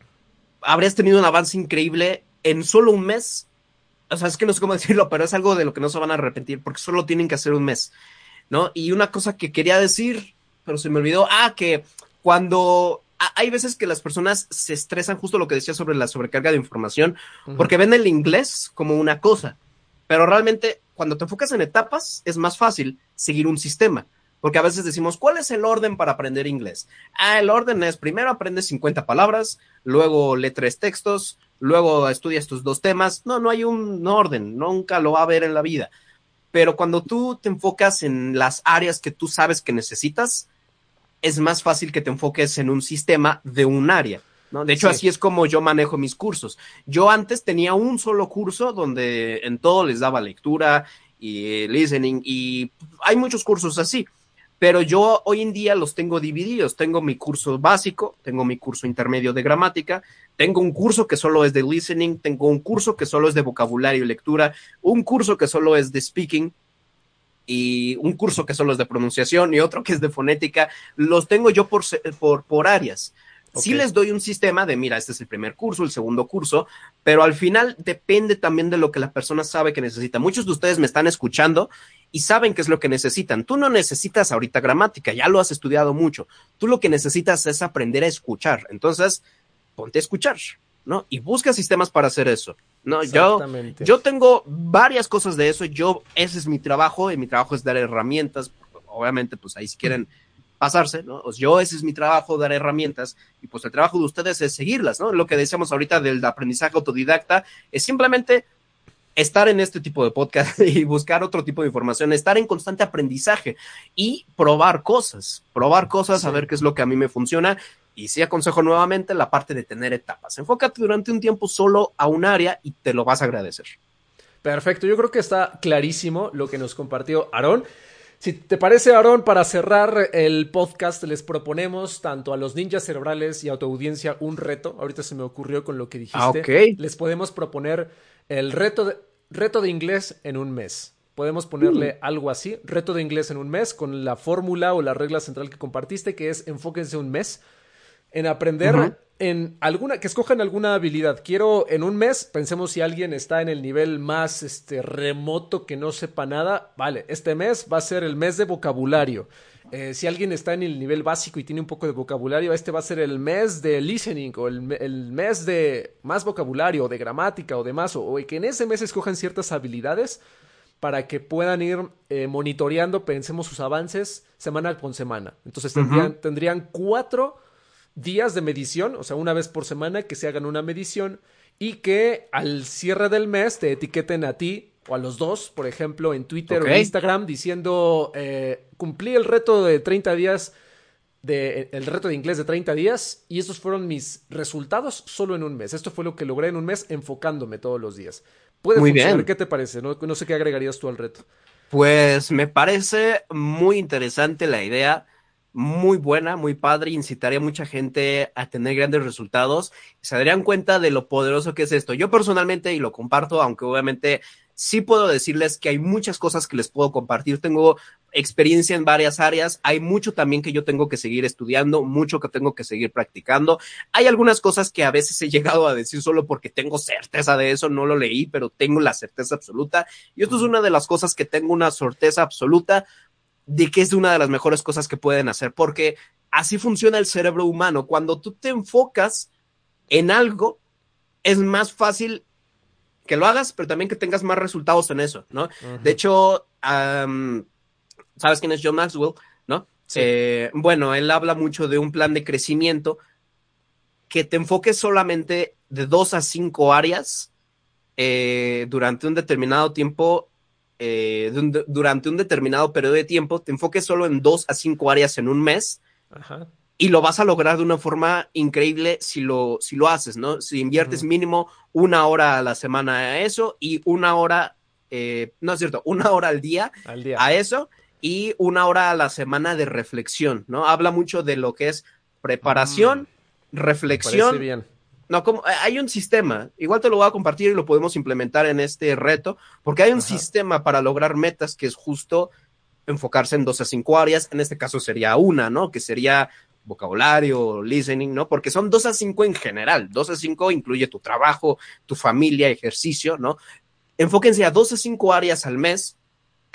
habrías tenido un avance increíble en solo un mes. O sea, es que no sé cómo decirlo, pero es algo de lo que no se van a arrepentir porque solo tienen que hacer un mes, ¿no? Y una cosa que quería decir, pero se me olvidó, ah, que cuando hay veces que las personas se estresan, justo lo que decía sobre la sobrecarga de información, porque ven el inglés como una cosa, pero realmente cuando te enfocas en etapas es más fácil seguir un sistema, porque a veces decimos, ¿cuál es el orden para aprender inglés? Ah, el orden es primero aprendes 50 palabras, luego lee tres textos, luego estudias tus dos temas. No, no hay un orden, nunca lo va a haber en la vida. Pero cuando tú te enfocas en las áreas que tú sabes que necesitas, es más fácil que te enfoques en un sistema de un área. ¿no? De hecho, Sí. así es como yo manejo mis cursos. Yo antes tenía un solo curso donde en todo les daba lectura y listening y hay muchos cursos así. Pero yo hoy en día los tengo divididos. Tengo mi curso básico, tengo mi curso intermedio de gramática, tengo un curso que solo es de listening, tengo un curso que solo es de vocabulario y lectura, un curso que solo es de speaking y un curso que solo es de pronunciación y otro que es de fonética. Los tengo yo por, por, por áreas. Sí Ok. les doy un sistema de, mira, este es el primer curso, el segundo curso, pero al final depende también de lo que la persona sabe que necesita. Muchos de ustedes me están escuchando y saben qué es lo que necesitan. Tú no necesitas ahorita gramática, ya lo has estudiado mucho. Tú lo que necesitas es aprender a escuchar. Entonces, ponte a escuchar, ¿no? Y busca sistemas para hacer eso. No, yo, yo tengo varias cosas de eso. Yo, ese es mi trabajo y mi trabajo es dar herramientas. Obviamente, pues ahí si quieren pasarse, ¿no? Pues yo, ese es mi trabajo, dar herramientas y pues el trabajo de ustedes es seguirlas, ¿no? Lo que decíamos ahorita del aprendizaje autodidacta es simplemente estar en este tipo de podcast y buscar otro tipo de información, estar en constante aprendizaje y probar cosas, probar cosas, Sí. a ver qué es lo que a mí me funciona. Y sí aconsejo nuevamente la parte de tener etapas. Enfócate durante un tiempo solo a un área y te lo vas a agradecer. Perfecto, yo creo que está clarísimo lo que nos compartió Aarón. Si te parece, Aarón, para cerrar el podcast, les proponemos tanto a los ninjas cerebrales y a tu audiencia un reto. Ahorita se me ocurrió con lo que dijiste. Ah, ok. Les podemos proponer el reto de, reto de inglés en un mes. Podemos ponerle algo así, reto de inglés en un mes, con la fórmula o la regla central que compartiste, que es enfóquense un mes en aprender en alguna, que escojan alguna habilidad. Quiero en un mes, pensemos si alguien está en el nivel más este, remoto que no sepa nada, vale, este mes va a ser el mes de vocabulario. Eh, si alguien está en el nivel básico y tiene un poco de vocabulario, este va a ser el mes de listening o el, el mes de más vocabulario o de gramática o demás, o, o que en ese mes escojan ciertas habilidades para que puedan ir eh, monitoreando, pensemos sus avances semana con semana. Entonces tendrían, tendrían cuatro días de medición, o sea, una vez por semana que se hagan una medición y que al cierre del mes te etiqueten a ti o a los dos, por ejemplo, en Twitter o en Instagram diciendo eh, cumplí el reto de 30 días de el reto de inglés de 30 días y estos fueron mis resultados solo en un mes. Esto fue lo que logré en un mes enfocándome todos los días. Puede Muy funcionar. bien. ¿Qué te parece? No, no sé qué agregarías tú al reto. Pues me parece muy interesante la idea, muy buena, muy padre, incitaría a mucha gente a tener grandes resultados. Se darían cuenta de lo poderoso que es esto. Yo personalmente, y lo comparto, aunque obviamente sí puedo decirles que hay muchas cosas que les puedo compartir. Tengo experiencia en varias áreas, hay mucho también que yo tengo que seguir estudiando, mucho que tengo que seguir practicando. Hay algunas cosas que a veces he llegado a decir solo porque tengo certeza de eso, no lo leí, pero tengo la certeza absoluta. Y esto es una de las cosas que tengo una certeza absoluta de que es una de las mejores cosas que pueden hacer, porque así funciona el cerebro humano. Cuando tú te enfocas en algo, es más fácil que lo hagas, pero también que tengas más resultados en eso, ¿no? De hecho, ¿sabes quién es John Maxwell? ¿No? Sí. Eh, bueno, él habla mucho de un plan de crecimiento que te enfoques solamente de dos a cinco áreas eh, durante un determinado tiempo, eh, durante un determinado periodo de tiempo, te enfoques solo en dos a cinco áreas en un mes Ajá. y lo vas a lograr de una forma increíble si lo, si lo haces, ¿no? Si inviertes mínimo una hora a la semana a eso y una hora, eh, no es cierto, una hora al día Al día. a eso y una hora a la semana de reflexión, ¿no? Habla mucho de lo que es preparación, parece reflexión. bien. No, como eh, hay un sistema, igual te lo voy a compartir y lo podemos implementar en este reto, porque hay un Ajá. sistema para lograr metas que es justo enfocarse en dos a cinco áreas, en este caso sería una, ¿no? Que sería vocabulario, listening, ¿no? Porque son dos a cinco en general, dos a cinco incluye tu trabajo, tu familia, ejercicio, ¿no? Enfóquense a dos a cinco áreas al mes,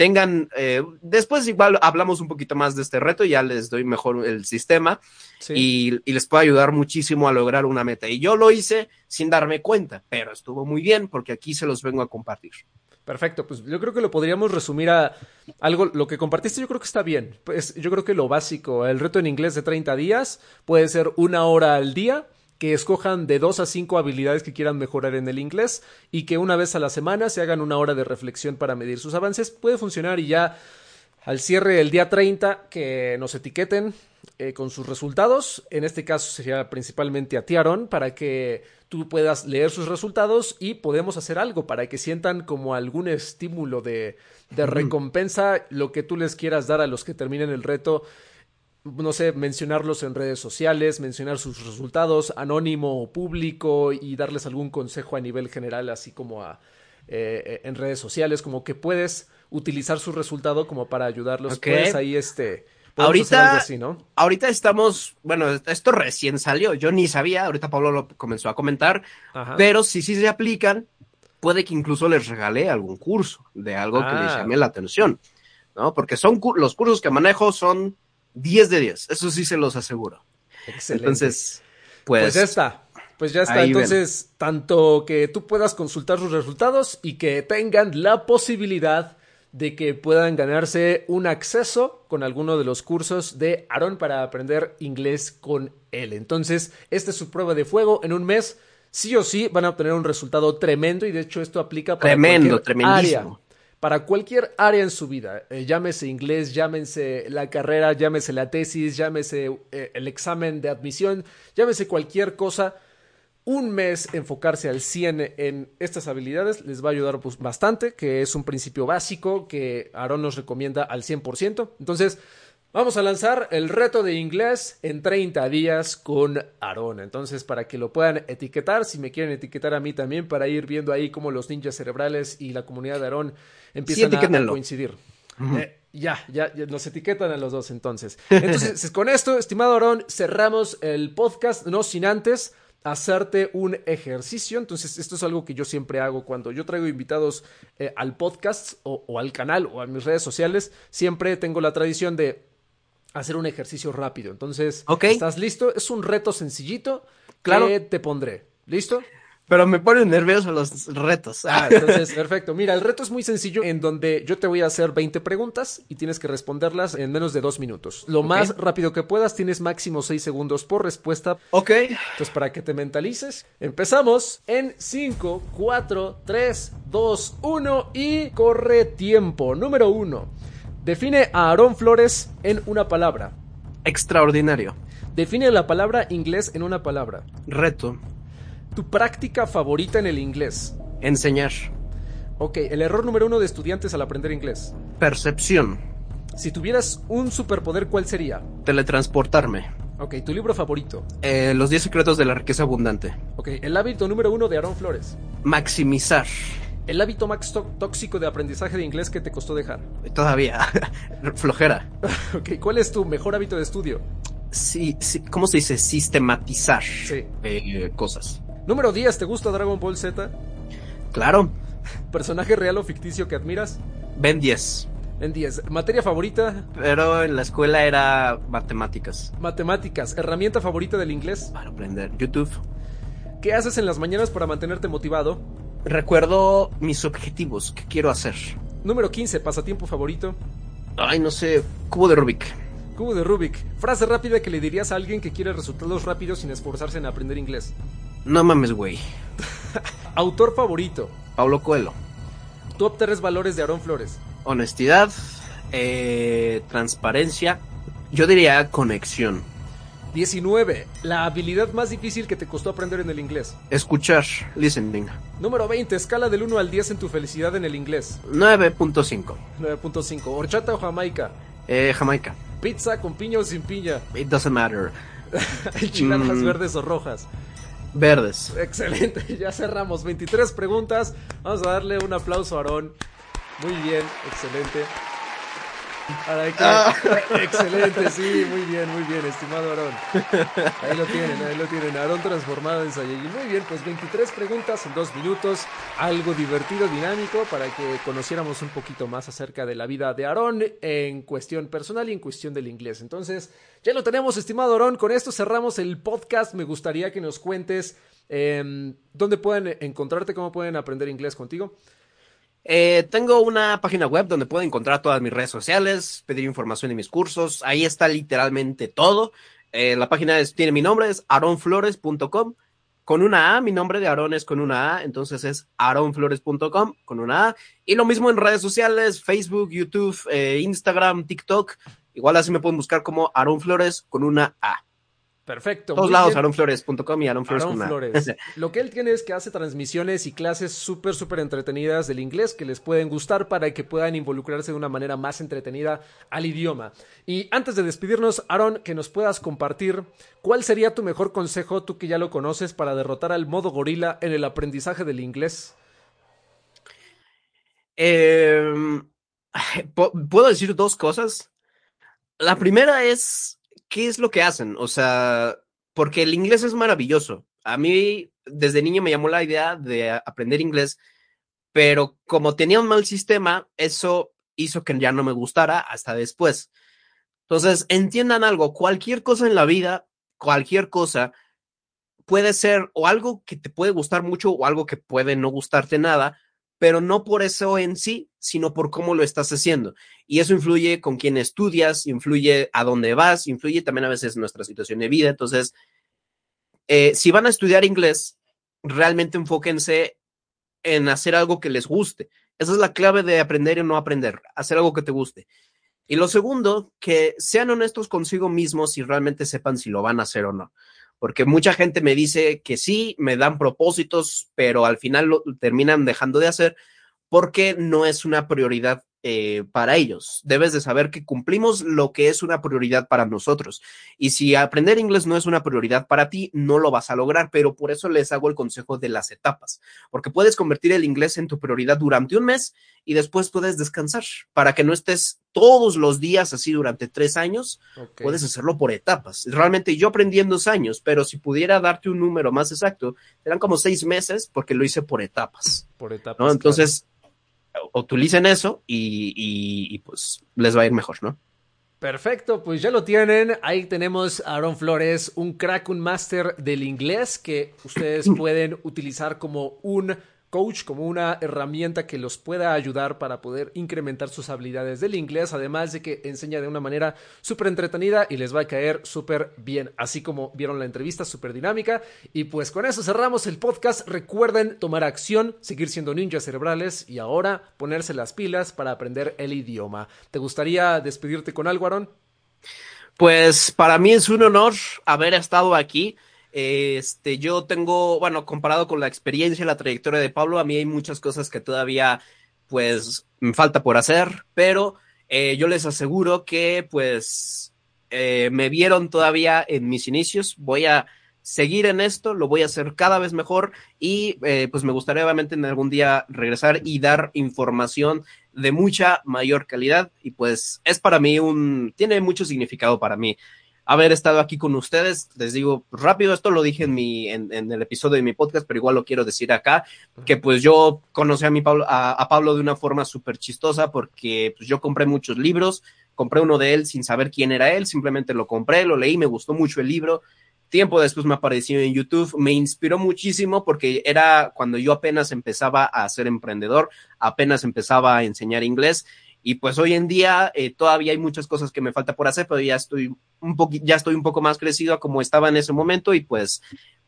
tengan, eh, después igual hablamos un poquito más de este reto, ya les doy mejor el sistema, Sí. y, y les puede ayudar muchísimo a lograr una meta. Y yo lo hice sin darme cuenta, pero estuvo muy bien porque aquí se los vengo a compartir. Perfecto, pues yo creo que lo podríamos resumir a algo, lo que compartiste yo creo que está bien. Pues yo creo que lo básico, el reto en inglés de 30 días puede ser una hora al día, que escojan de dos a cinco habilidades que quieran mejorar en el inglés y que una vez a la semana se hagan una hora de reflexión para medir sus avances. Puede funcionar y ya al cierre del día 30 que nos etiqueten eh, con sus resultados. En este caso sería principalmente a ti, Aaron, para que tú puedas leer sus resultados y podemos hacer algo para que sientan como algún estímulo de, de recompensa lo que tú les quieras dar a los que terminen el reto. No sé, mencionarlos en redes sociales, mencionar sus resultados, anónimo o público, y darles algún consejo a nivel general, así como a, eh, en redes sociales, como que puedes utilizar su resultado como para ayudarlos. Ok. Pues ahí este. Ahorita- así, ¿no? Ahorita estamos, bueno, esto recién salió, yo ni sabía, ahorita Pablo lo comenzó a comentar, Ajá. pero si sí se aplican, puede que incluso les regale algún curso de algo que les Ah. llame la atención, ¿no? Porque son los cursos que manejo son 10 de 10, eso sí se los aseguro. Excelente. Entonces, pues, Pues ya está. Pues ya está. ven. Entonces, tanto que tú puedas consultar sus resultados y que tengan la posibilidad de que puedan ganarse un acceso con alguno de los cursos de Aaron para aprender inglés con él. Entonces, esta es su prueba de fuego. En un mes, sí o sí, van a obtener un resultado tremendo y de hecho esto aplica para Tremendo, tremendísimo. área para cualquier área en su vida, eh, llámese inglés, llámese la carrera, llámese la tesis, llámese eh, el examen de admisión, llámese cualquier cosa, un mes enfocarse al 100 en estas habilidades les va a ayudar pues, bastante, que es un principio básico que Aaron nos recomienda al 100%. Entonces, vamos a lanzar el reto de inglés en 30 días con Aaron. Entonces, para que lo puedan etiquetar, si me quieren etiquetar a mí también, para ir viendo ahí cómo los ninjas cerebrales y la comunidad de Aaron empiezan a- coincidir. Eh, ya, ya, ya, nos etiquetan a los dos entonces. Entonces, con esto, estimado Aaron, cerramos el podcast, no sin antes hacerte un ejercicio. Entonces, esto es algo que yo siempre hago cuando yo traigo invitados eh, al podcast o, o al canal o a mis redes sociales. Siempre tengo la tradición de hacer un ejercicio rápido. Entonces, Ok. ¿estás listo? Es un reto sencillito Claro. que te pondré. ¿Listo? pero me ponen nervioso los retos. Ah, entonces, perfecto. Mira, el reto es muy sencillo en donde yo te voy a hacer 20 preguntas y tienes que responderlas en menos de dos minutos. Lo más rápido que puedas, tienes máximo 6 segundos por respuesta. ok, Entonces, para que te mentalices, empezamos en 5, 4, 3, 2, 1 y corre tiempo. Número 1. Define a Aarón Flores en una palabra. extraordinario. Define la palabra inglés en una palabra. Reto, Tu práctica favorita en el inglés. enseñar, Ok, el error número uno de estudiantes al aprender inglés. percepción, Si tuvieras un superpoder, ¿cuál sería? teletransportarme. Ok, tu libro favorito. Eh, los 10 secretos de la riqueza abundante. Ok, el hábito número uno de Aaron Flores. Maximizar. El hábito más tó- tóxico de aprendizaje de inglés que te costó dejar. Todavía. Flojera. Ok, ¿cuál es tu mejor hábito de estudio? Sí, sí, ¿Cómo se dice? Sistematizar Sí. eh, cosas. Número 10, ¿te gusta Dragon Ball Z? Claro. ¿Personaje real o ficticio que admiras? Ben 10. En 10, materia favorita, Pero en la escuela era matemáticas. matemáticas, herramienta favorita del inglés. Para aprender. YouTube. ¿Qué haces en las mañanas para mantenerte motivado? Recuerdo mis objetivos. ¿Qué quiero hacer? Número 15, pasatiempo favorito. Ay, no sé. Cubo de Rubik. Cubo de Rubik. Frase rápida que le dirías a alguien que quiere resultados rápidos sin esforzarse en aprender inglés. No mames, güey. Autor favorito. Pablo Coelho. Top 3 valores de Aarón Flores. Honestidad, eh, transparencia, yo diría conexión. 19. La habilidad más difícil que te costó aprender en el inglés. Escuchar, listening. Número 20. Escala del 1 al 10 en tu felicidad en el inglés. 9.5. 9.5. Horchata o Jamaica. Eh, Jamaica. Pizza con piña o sin piña. It doesn't matter. Enchiladas Mm. verdes o rojas. Verdes. Excelente, ya cerramos. 23 preguntas. Vamos a darle un aplauso a Aarón. Muy bien, excelente. Que- Ah. Excelente, sí, muy bien, muy bien, estimado Aarón. Ahí lo tienen, ahí lo tienen. Aarón transformado en Saiyajin. Muy bien, pues 23 preguntas en dos minutos. Algo divertido, dinámico, para que conociéramos un poquito más acerca de la vida de Aarón en cuestión personal y en cuestión del inglés. Entonces, ya lo tenemos, estimado Aarón. Con esto cerramos el podcast. Me gustaría que nos cuentes eh, dónde pueden encontrarte, cómo pueden aprender inglés contigo. Eh, tengo una página web donde pueden encontrar todas mis redes sociales, pedir información de mis cursos. Ahí está literalmente todo. Eh, la página es- tiene mi nombre, es aronflores.com. Con una A, mi nombre de Aarón es con una A, entonces es aronflores.com con una A. Y lo mismo en redes sociales, Facebook, YouTube, eh, Instagram, TikTok. Igual así me pueden buscar como Aaron Flores con una A. Perfecto. Todos lados, bien. aronflores.com y Aaron Flores. Lo que él tiene es que hace transmisiones y clases súper, súper entretenidas del inglés que les pueden gustar para que puedan involucrarse de una manera más entretenida al idioma. Y antes de despedirnos, Aaron, que nos puedas compartir cuál sería tu mejor consejo, tú que ya lo conoces, para derrotar al modo gorila en el aprendizaje del inglés. Eh, po- Puedo decir dos cosas. La primera es, ¿qué es lo que hacen? O sea, porque el inglés es maravilloso. A mí, desde niño me llamó la idea de aprender inglés, pero como tenía un mal sistema, eso hizo que ya no me gustara hasta después. Entonces, entiendan algo, cualquier cosa en la vida, cualquier cosa, puede ser o algo que te puede gustar mucho o algo que puede no gustarte nada, pero no por eso en sí, sino por cómo lo estás haciendo. Y eso influye con quién estudias, influye a dónde vas, influye también a veces nuestra situación de vida. Entonces, eh, si van a estudiar inglés, realmente enfóquense en hacer algo que les guste. Esa es la clave de aprender y no aprender, hacer algo que te guste. Y lo segundo, que sean honestos consigo mismos y realmente sepan si lo van a hacer o no. Porque mucha gente me dice que sí, me dan propósitos, pero al final lo terminan dejando de hacer porque no es una prioridad eh, para ellos. Debes de saber que cumplimos lo que es una prioridad para nosotros. Y si aprender inglés no es una prioridad para ti, no lo vas a lograr, pero por eso les hago el consejo de las etapas, porque puedes convertir el inglés en tu prioridad durante un mes y después puedes descansar para que no estés todos los días así durante tres años. Puedes hacerlo por etapas. Realmente yo aprendí en dos años, pero si pudiera darte un número más exacto, eran como seis meses porque lo hice por etapas. Por etapas. ¿no? claro. Utilicen eso y, y- y, pues les va a ir mejor, ¿no? Perfecto, pues ya lo tienen. Ahí tenemos a Aaron Flores, un crack, un máster del inglés que ustedes pueden utilizar como un coach, como una herramienta que los pueda ayudar para poder incrementar sus habilidades del inglés, además de que enseña de una manera súper entretenida y les va a caer súper bien, así como vieron la entrevista, súper dinámica. Y pues con eso cerramos el podcast. Recuerden tomar acción, seguir siendo ninjas cerebrales y ahora ponerse las pilas para aprender el idioma. ¿Te gustaría despedirte con algo, Aaron? Pues para mí es un honor haber estado aquí. Este, yo tengo, bueno, comparado con la experiencia y la trayectoria de Pablo, a mí hay muchas cosas que todavía, pues, me falta por hacer, pero eh, yo les aseguro que, pues, eh, me vieron todavía en mis inicios. Voy a seguir en esto, lo voy a hacer cada vez mejor y, eh, pues, me gustaría obviamente en algún día regresar y dar información de mucha mayor calidad y pues es para mí un, tiene mucho significado para mí haber estado aquí con ustedes. Les digo rápido, esto lo dije en mi, en, en el episodio de mi podcast, pero igual lo quiero decir acá, que pues yo conocí a mi Pablo, a, a Pablo de una forma súper chistosa porque pues yo compré muchos libros, compré uno de él sin saber quién era él, simplemente lo compré, lo leí, me gustó mucho el libro. Tiempo después me apareció en YouTube, me inspiró muchísimo porque era cuando yo apenas empezaba a ser emprendedor, apenas empezaba a enseñar inglés Y pues hoy en día eh, todavía hay muchas cosas que me falta por hacer, pero ya estoy un ya estoy un poco más crecido a como estaba en ese momento y pues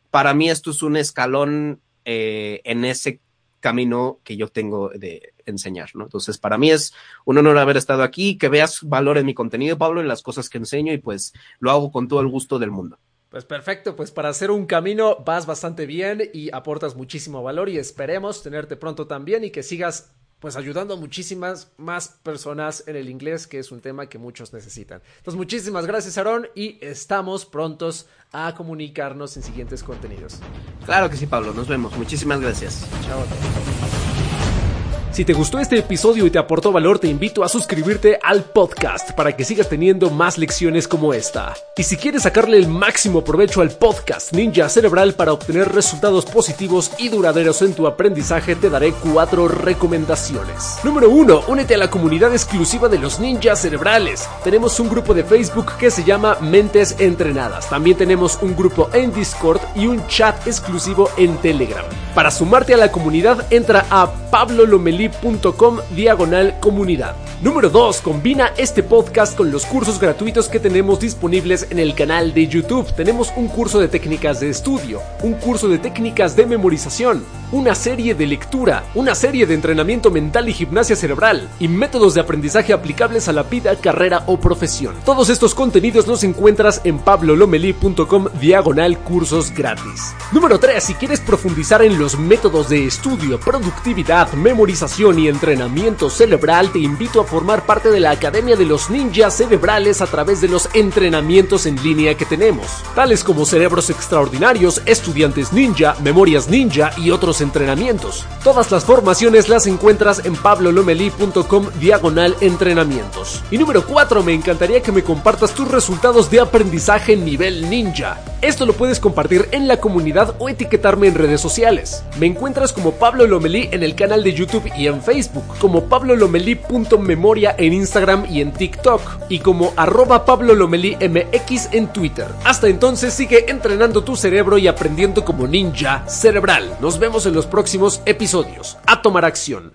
para mí esto es un escalón eh, en ese camino que yo tengo de enseñar, ¿no? Entonces, para mí es un honor haber estado aquí, que veas valor en mi contenido, Pablo, en las cosas que enseño y pues lo hago con todo el gusto del mundo. Pues perfecto, pues para hacer un camino vas bastante bien y aportas muchísimo valor y esperemos tenerte pronto también y que sigas pues ayudando a muchísimas más personas en el inglés, que es un tema que muchos necesitan. Entonces, muchísimas gracias, Aaron, y estamos prontos a comunicarnos en siguientes contenidos. Claro que sí, Pablo, nos vemos. Muchísimas gracias. Chao. Si te gustó este episodio y te aportó valor, te invito a suscribirte al podcast para que sigas teniendo más lecciones como esta. Y si quieres sacarle el máximo provecho al podcast Ninja Cerebral para obtener resultados positivos y duraderos en tu aprendizaje, te daré cuatro recomendaciones. Número 1. Únete a la comunidad exclusiva de los ninjas cerebrales. Tenemos un grupo de Facebook que se llama Mentes Entrenadas. También tenemos un grupo en Discord y un chat exclusivo en Telegram. Para sumarte a la comunidad, entra a Pablo Lomelí diagonal comunidad. Número 2. Combina este podcast con los cursos gratuitos que tenemos disponibles en el canal de YouTube. Tenemos un curso de técnicas de estudio, un curso de técnicas de memorización, una serie de lectura, una serie de entrenamiento mental y gimnasia cerebral y métodos de aprendizaje aplicables a la vida, carrera o profesión. Todos estos contenidos los encuentras en pablolomeli.com diagonal cursos gratis. Número 3. Si quieres profundizar en los métodos de estudio, productividad, memorización, y entrenamiento cerebral, te invito a formar parte de la Academia de los Ninjas Cerebrales a través de los entrenamientos en línea que tenemos, tales como cerebros extraordinarios, estudiantes ninja, memorias ninja y otros entrenamientos. Todas las formaciones las encuentras en pablolomeli.com diagonal entrenamientos. Y número 4, me encantaría que me compartas tus resultados de aprendizaje nivel ninja. Esto lo puedes compartir en la comunidad o etiquetarme en redes sociales. Me encuentras como Pablo Lomelí en el canal de YouTube y en Facebook, como pablolomeli.memoria en Instagram y en TikTok, y como arroba pablolomelí.mx en Twitter. Hasta entonces sigue entrenando tu cerebro y aprendiendo como ninja cerebral. Nos vemos en los próximos episodios. A tomar acción.